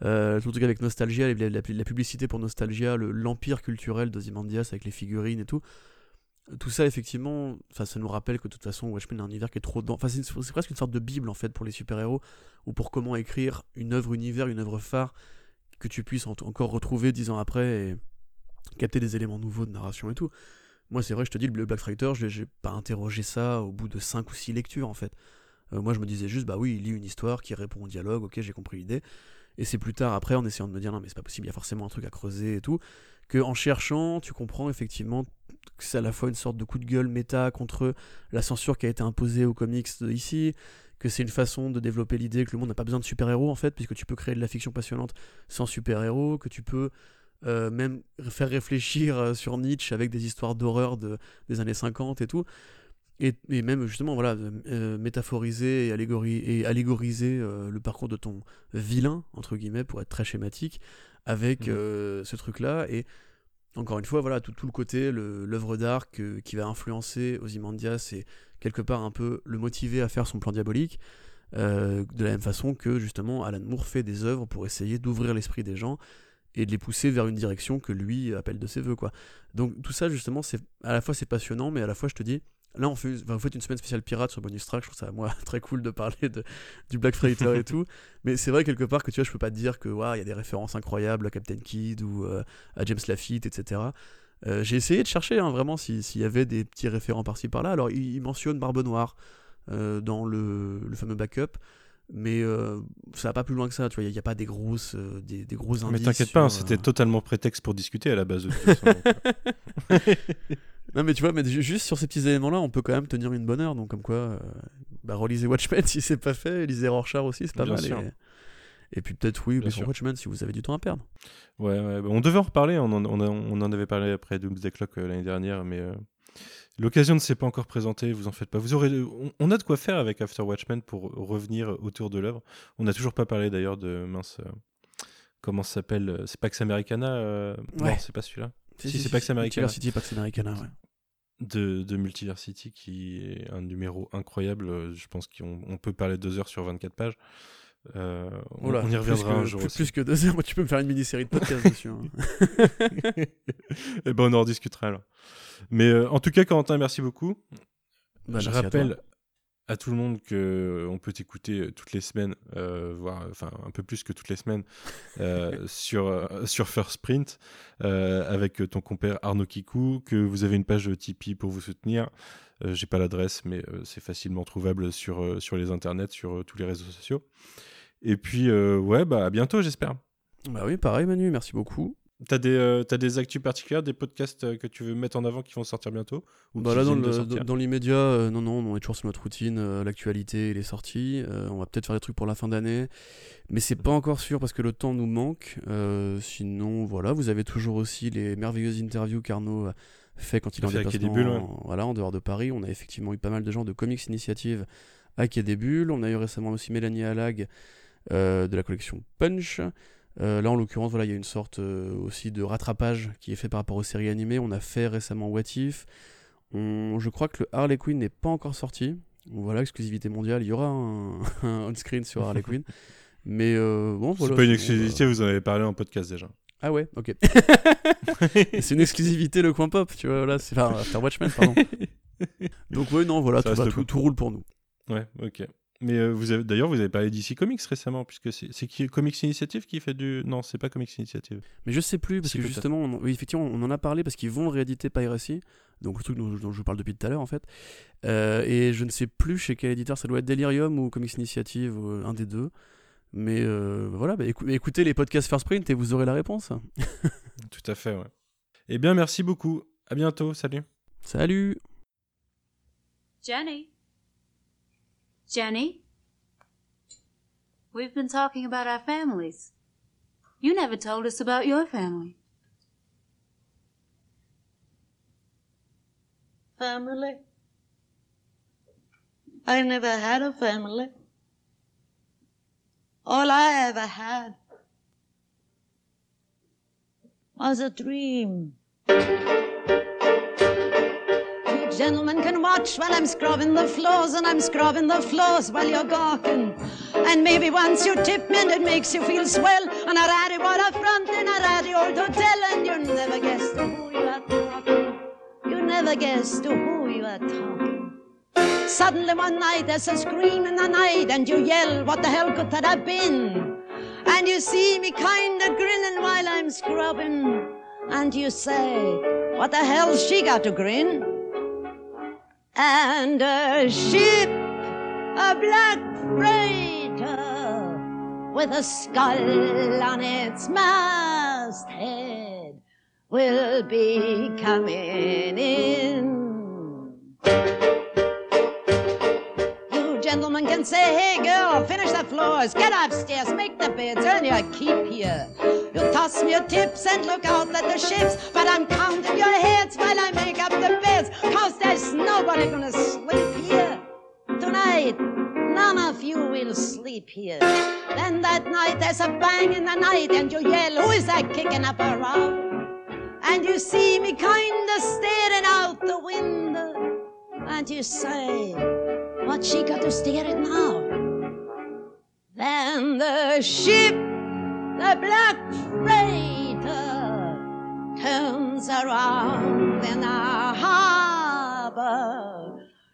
Euh, tout le truc avec Nostalgia, la, publicité pour Nostalgia, le- l'empire culturel d'Ozymandias avec les figurines et tout. Tout ça, effectivement, ça nous rappelle que de toute façon, Watchmen est un univers qui est trop. Enfin, c'est presque une sorte de bible, en fait, pour les super-héros, ou pour comment écrire une œuvre univers, une œuvre phare, que tu puisses en- encore retrouver dix ans après capter des éléments nouveaux de narration et tout. Moi, c'est vrai, je te dis, le Black Fighter, je j'ai pas interrogé ça au bout de 5 ou 6 lectures, en fait. Euh, moi, je me disais juste, bah oui, il lit une histoire qui répond au dialogue, ok, j'ai compris l'idée. Et c'est plus tard, après, en essayant de me dire, non, mais c'est pas possible, il y a forcément un truc à creuser et tout, que en cherchant, tu comprends effectivement que c'est à la fois une sorte de coup de gueule méta contre la censure qui a été imposée aux comics ici, que c'est une façon de développer l'idée que le monde n'a pas besoin de super-héros en fait, puisque tu peux créer de la fiction passionnante sans super-héros, que tu peux euh, même faire réfléchir euh, sur Nietzsche avec des histoires d'horreur de, des années 50 et tout. Et, et même justement, voilà, euh, métaphoriser et, allégori- et allégoriser euh, le parcours de ton vilain, entre guillemets, pour être très schématique, avec euh, ce truc-là. Et encore une fois, voilà, tout, tout le côté, l'œuvre d'art qui va influencer Ozymandias et quelque part un peu le motiver à faire son plan diabolique. de la même façon que justement Alan Moore fait des œuvres pour essayer d'ouvrir l'esprit des gens et de les pousser vers une direction que lui appelle de ses voeux quoi. Donc tout ça justement c'est à la fois c'est passionnant mais à la fois je te dis là on fait enfin, vous faites une semaine spéciale pirate sur Bonus Track je trouve ça moi très cool de parler de, du Black Freighter et tout mais c'est vrai quelque part que tu vois je peux pas te dire que waouh, il y a des références incroyables à Captain Kidd ou euh, à James Lafitte etc. Euh, j'ai essayé de chercher hein, vraiment si- s'il y avait des petits référents par-ci par-là alors il, il mentionne Barbe Noire euh, dans le, le fameux backup mais euh, ça va pas plus loin que ça tu vois il n'y a, pas des grosses euh, des, des gros indices Mais t'inquiète pas, hein, c'était euh, totalement prétexte pour discuter à la base de euh, Non mais tu vois, mais ju- juste sur ces petits éléments-là, on peut quand même tenir une bonne heure. Donc comme quoi, bah, relisez Watchmen si c'est pas fait, lisez Rorschach aussi, c'est pas Bien mal. sûr. Et, et puis peut-être oui, mais sur. Watchmen si vous avez du temps à perdre. Ouais, ouais, bah, on devait en reparler, on en, on a- on en avait parlé après Doomsday Clock euh, l'année dernière, mais euh, l'occasion ne s'est pas encore présentée, vous en faites pas. Vous aurez, on, on a de quoi faire avec After Watchmen pour revenir autour de l'œuvre. On n'a toujours pas parlé d'ailleurs de, mince, euh, comment ça s'appelle euh, C'est Pax Americana euh, Non, c'est pas celui-là. Si, c'est Pax Americana. Multiversity, Pax Americana, ouais. De, de Multiversity, qui est un numéro incroyable. euh, Je pense qu'on on peut parler deux heures sur 24 pages. Euh, on, Oula, on y reviendra que, un jour plus, aussi. plus que deux heures, moi tu peux me faire une mini-série de podcasts dessus. hein. Eh ben, on en rediscutera alors. Mais euh, en tout cas, Corentin, merci beaucoup. Bah, je merci rappelle à, tout le monde que euh, on peut t'écouter toutes les semaines, euh, voire enfin un peu plus que toutes les semaines, sur, sur First Print avec ton compère Arnaud Kikou, que vous avez une page Tipeee pour vous soutenir. Euh, J'ai pas l'adresse, mais euh, c'est facilement trouvable sur, euh, sur les internets, sur tous les réseaux sociaux. Et puis, ouais, bah à bientôt, j'espère. Bah oui, pareil Manu, merci beaucoup. T'as des, euh, t'as des actus particulières, des podcasts euh, que tu veux mettre en avant qui vont sortir bientôt? Ou Bah là, dans, l'immédiat, euh, non, non, on est toujours sur notre routine, l'actualité et les sorties. On va peut-être faire des trucs pour la fin d'année, mais c'est pas encore sûr parce que le temps nous manque. Sinon, voilà, vous avez toujours aussi les merveilleuses interviews qu'Arnaud fait quand il est en déplacement Bulles, ouais. en, voilà, en dehors de Paris. On a effectivement eu pas mal de gens de Comics Initiative à Quai des Bulles. On a eu récemment aussi Mélanie Halag euh, de la collection Punch. Euh, là, en l'occurrence, voilà, il y a une sorte euh, aussi de rattrapage qui est fait par rapport aux séries animées. On a fait récemment What If. On- je crois que le Harley Quinn n'est pas encore sorti. Voilà, exclusivité mondiale. Il y aura un, un on-screen sur Harley Quinn. Mais bon, voilà. C'est pas une exclusivité, euh, vous en avez parlé en podcast déjà. Ah ouais, ok. c'est une exclusivité le coin pop, tu vois. Là, c'est enfin, After Watchmen, pardon. Donc ouais, non, voilà, tout, va- reste tout, cool. tout roule pour nous. Ouais, ok. Mais euh, vous avez d'ailleurs, vous avez parlé d'ici Comics récemment, puisque c'est qui Comics Initiative qui fait du. Non, c'est pas Comics Initiative. Mais je sais plus, parce que justement, on, oui, effectivement, on en a parlé parce qu'ils vont rééditer Piracy, donc le truc dont, dont je vous parle depuis tout à l'heure en fait. Euh, et je ne sais plus chez quel éditeur, ça doit être Delirium ou Comics Initiative, ou un des deux. Mais euh, voilà, bah, écou- écoutez les podcasts First Print et vous aurez la réponse. Tout à fait, ouais. Eh bien, merci beaucoup. À bientôt. Salut. Salut Jenny? Jenny? We've been talking about our families. You never told us about your family. Family? I never had a family. All I ever had was a dream. You gentlemen can watch while I'm scrubbing the floors, and I'm scrubbing the floors while you're gawking. And maybe once you tip me and it makes you feel swell. And i ride a ratty waterfront in a ratty old hotel, and you never guess to who you are talking. You never guess to who you are talking. Suddenly one night there's a scream in the night, and you yell, What the hell could that have been? And you see me kinda grinning while I'm scrubbing, and you say, What the hell's she got to grin? And a ship, a black freighter, with a skull on its masthead, will be coming in. Can say, hey girl, finish the floors, get upstairs, make the beds, earn your keep here. You toss me your tips and look out at the ships, but I'm counting your heads while I make up the beds, cause there's nobody gonna sleep here. Tonight, none of you will sleep here. Then that night there's a bang in the night and you yell, who is that kicking up a row? And you see me kinda staring out the window, and you say, what she got to stare at now? Then the ship, the black freighter, turns around in the harbor,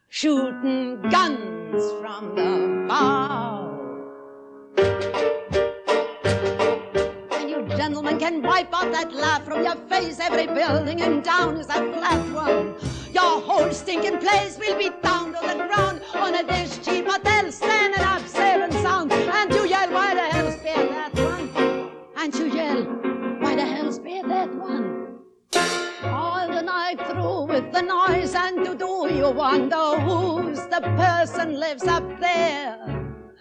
shooting guns from the bow. And you gentlemen can wipe out that laugh from your face. Every building in town is a flat one. Your whole stinking place will be down to the ground on a dish cheap hotel, standing up, saving sound. And you yell, why the hell spare that one? And you yell, why the hell spare that one? All the night through with the noise and to do you wonder who's the person lives up there.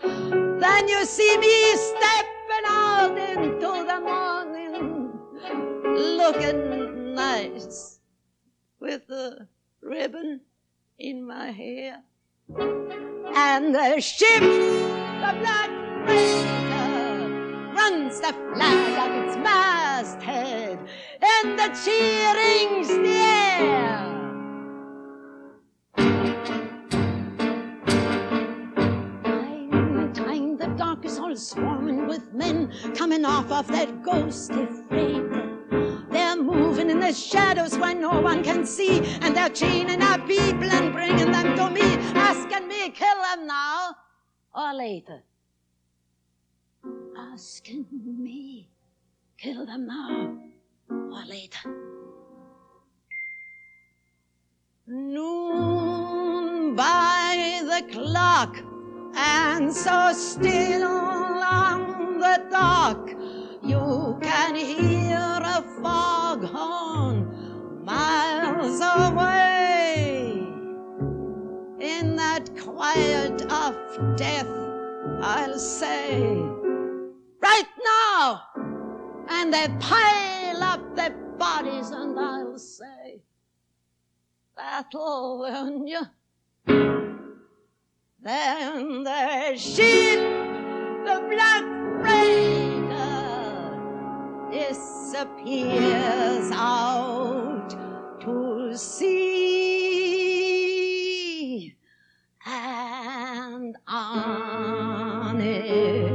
Then you see me stepping out into the morning, looking nice with a ribbon in my hair. And the ship, the black freighter, runs the flag of its masthead, and the cheering's there. Time, time, the dark is all swarming with men coming off of that ghostly freighter. The shadows where no one can see, and they're chaining up people and bringing them to me, asking me, kill them now or later. Asking me, kill them now or later. Noon by the clock, and so still on the dock, you can hear a foghorn miles away. In that quiet of death, I'll say, right now! And they pile up their bodies, and I'll say, that'll learn you. Then the ship, the black freighter, disappears out to sea and on it.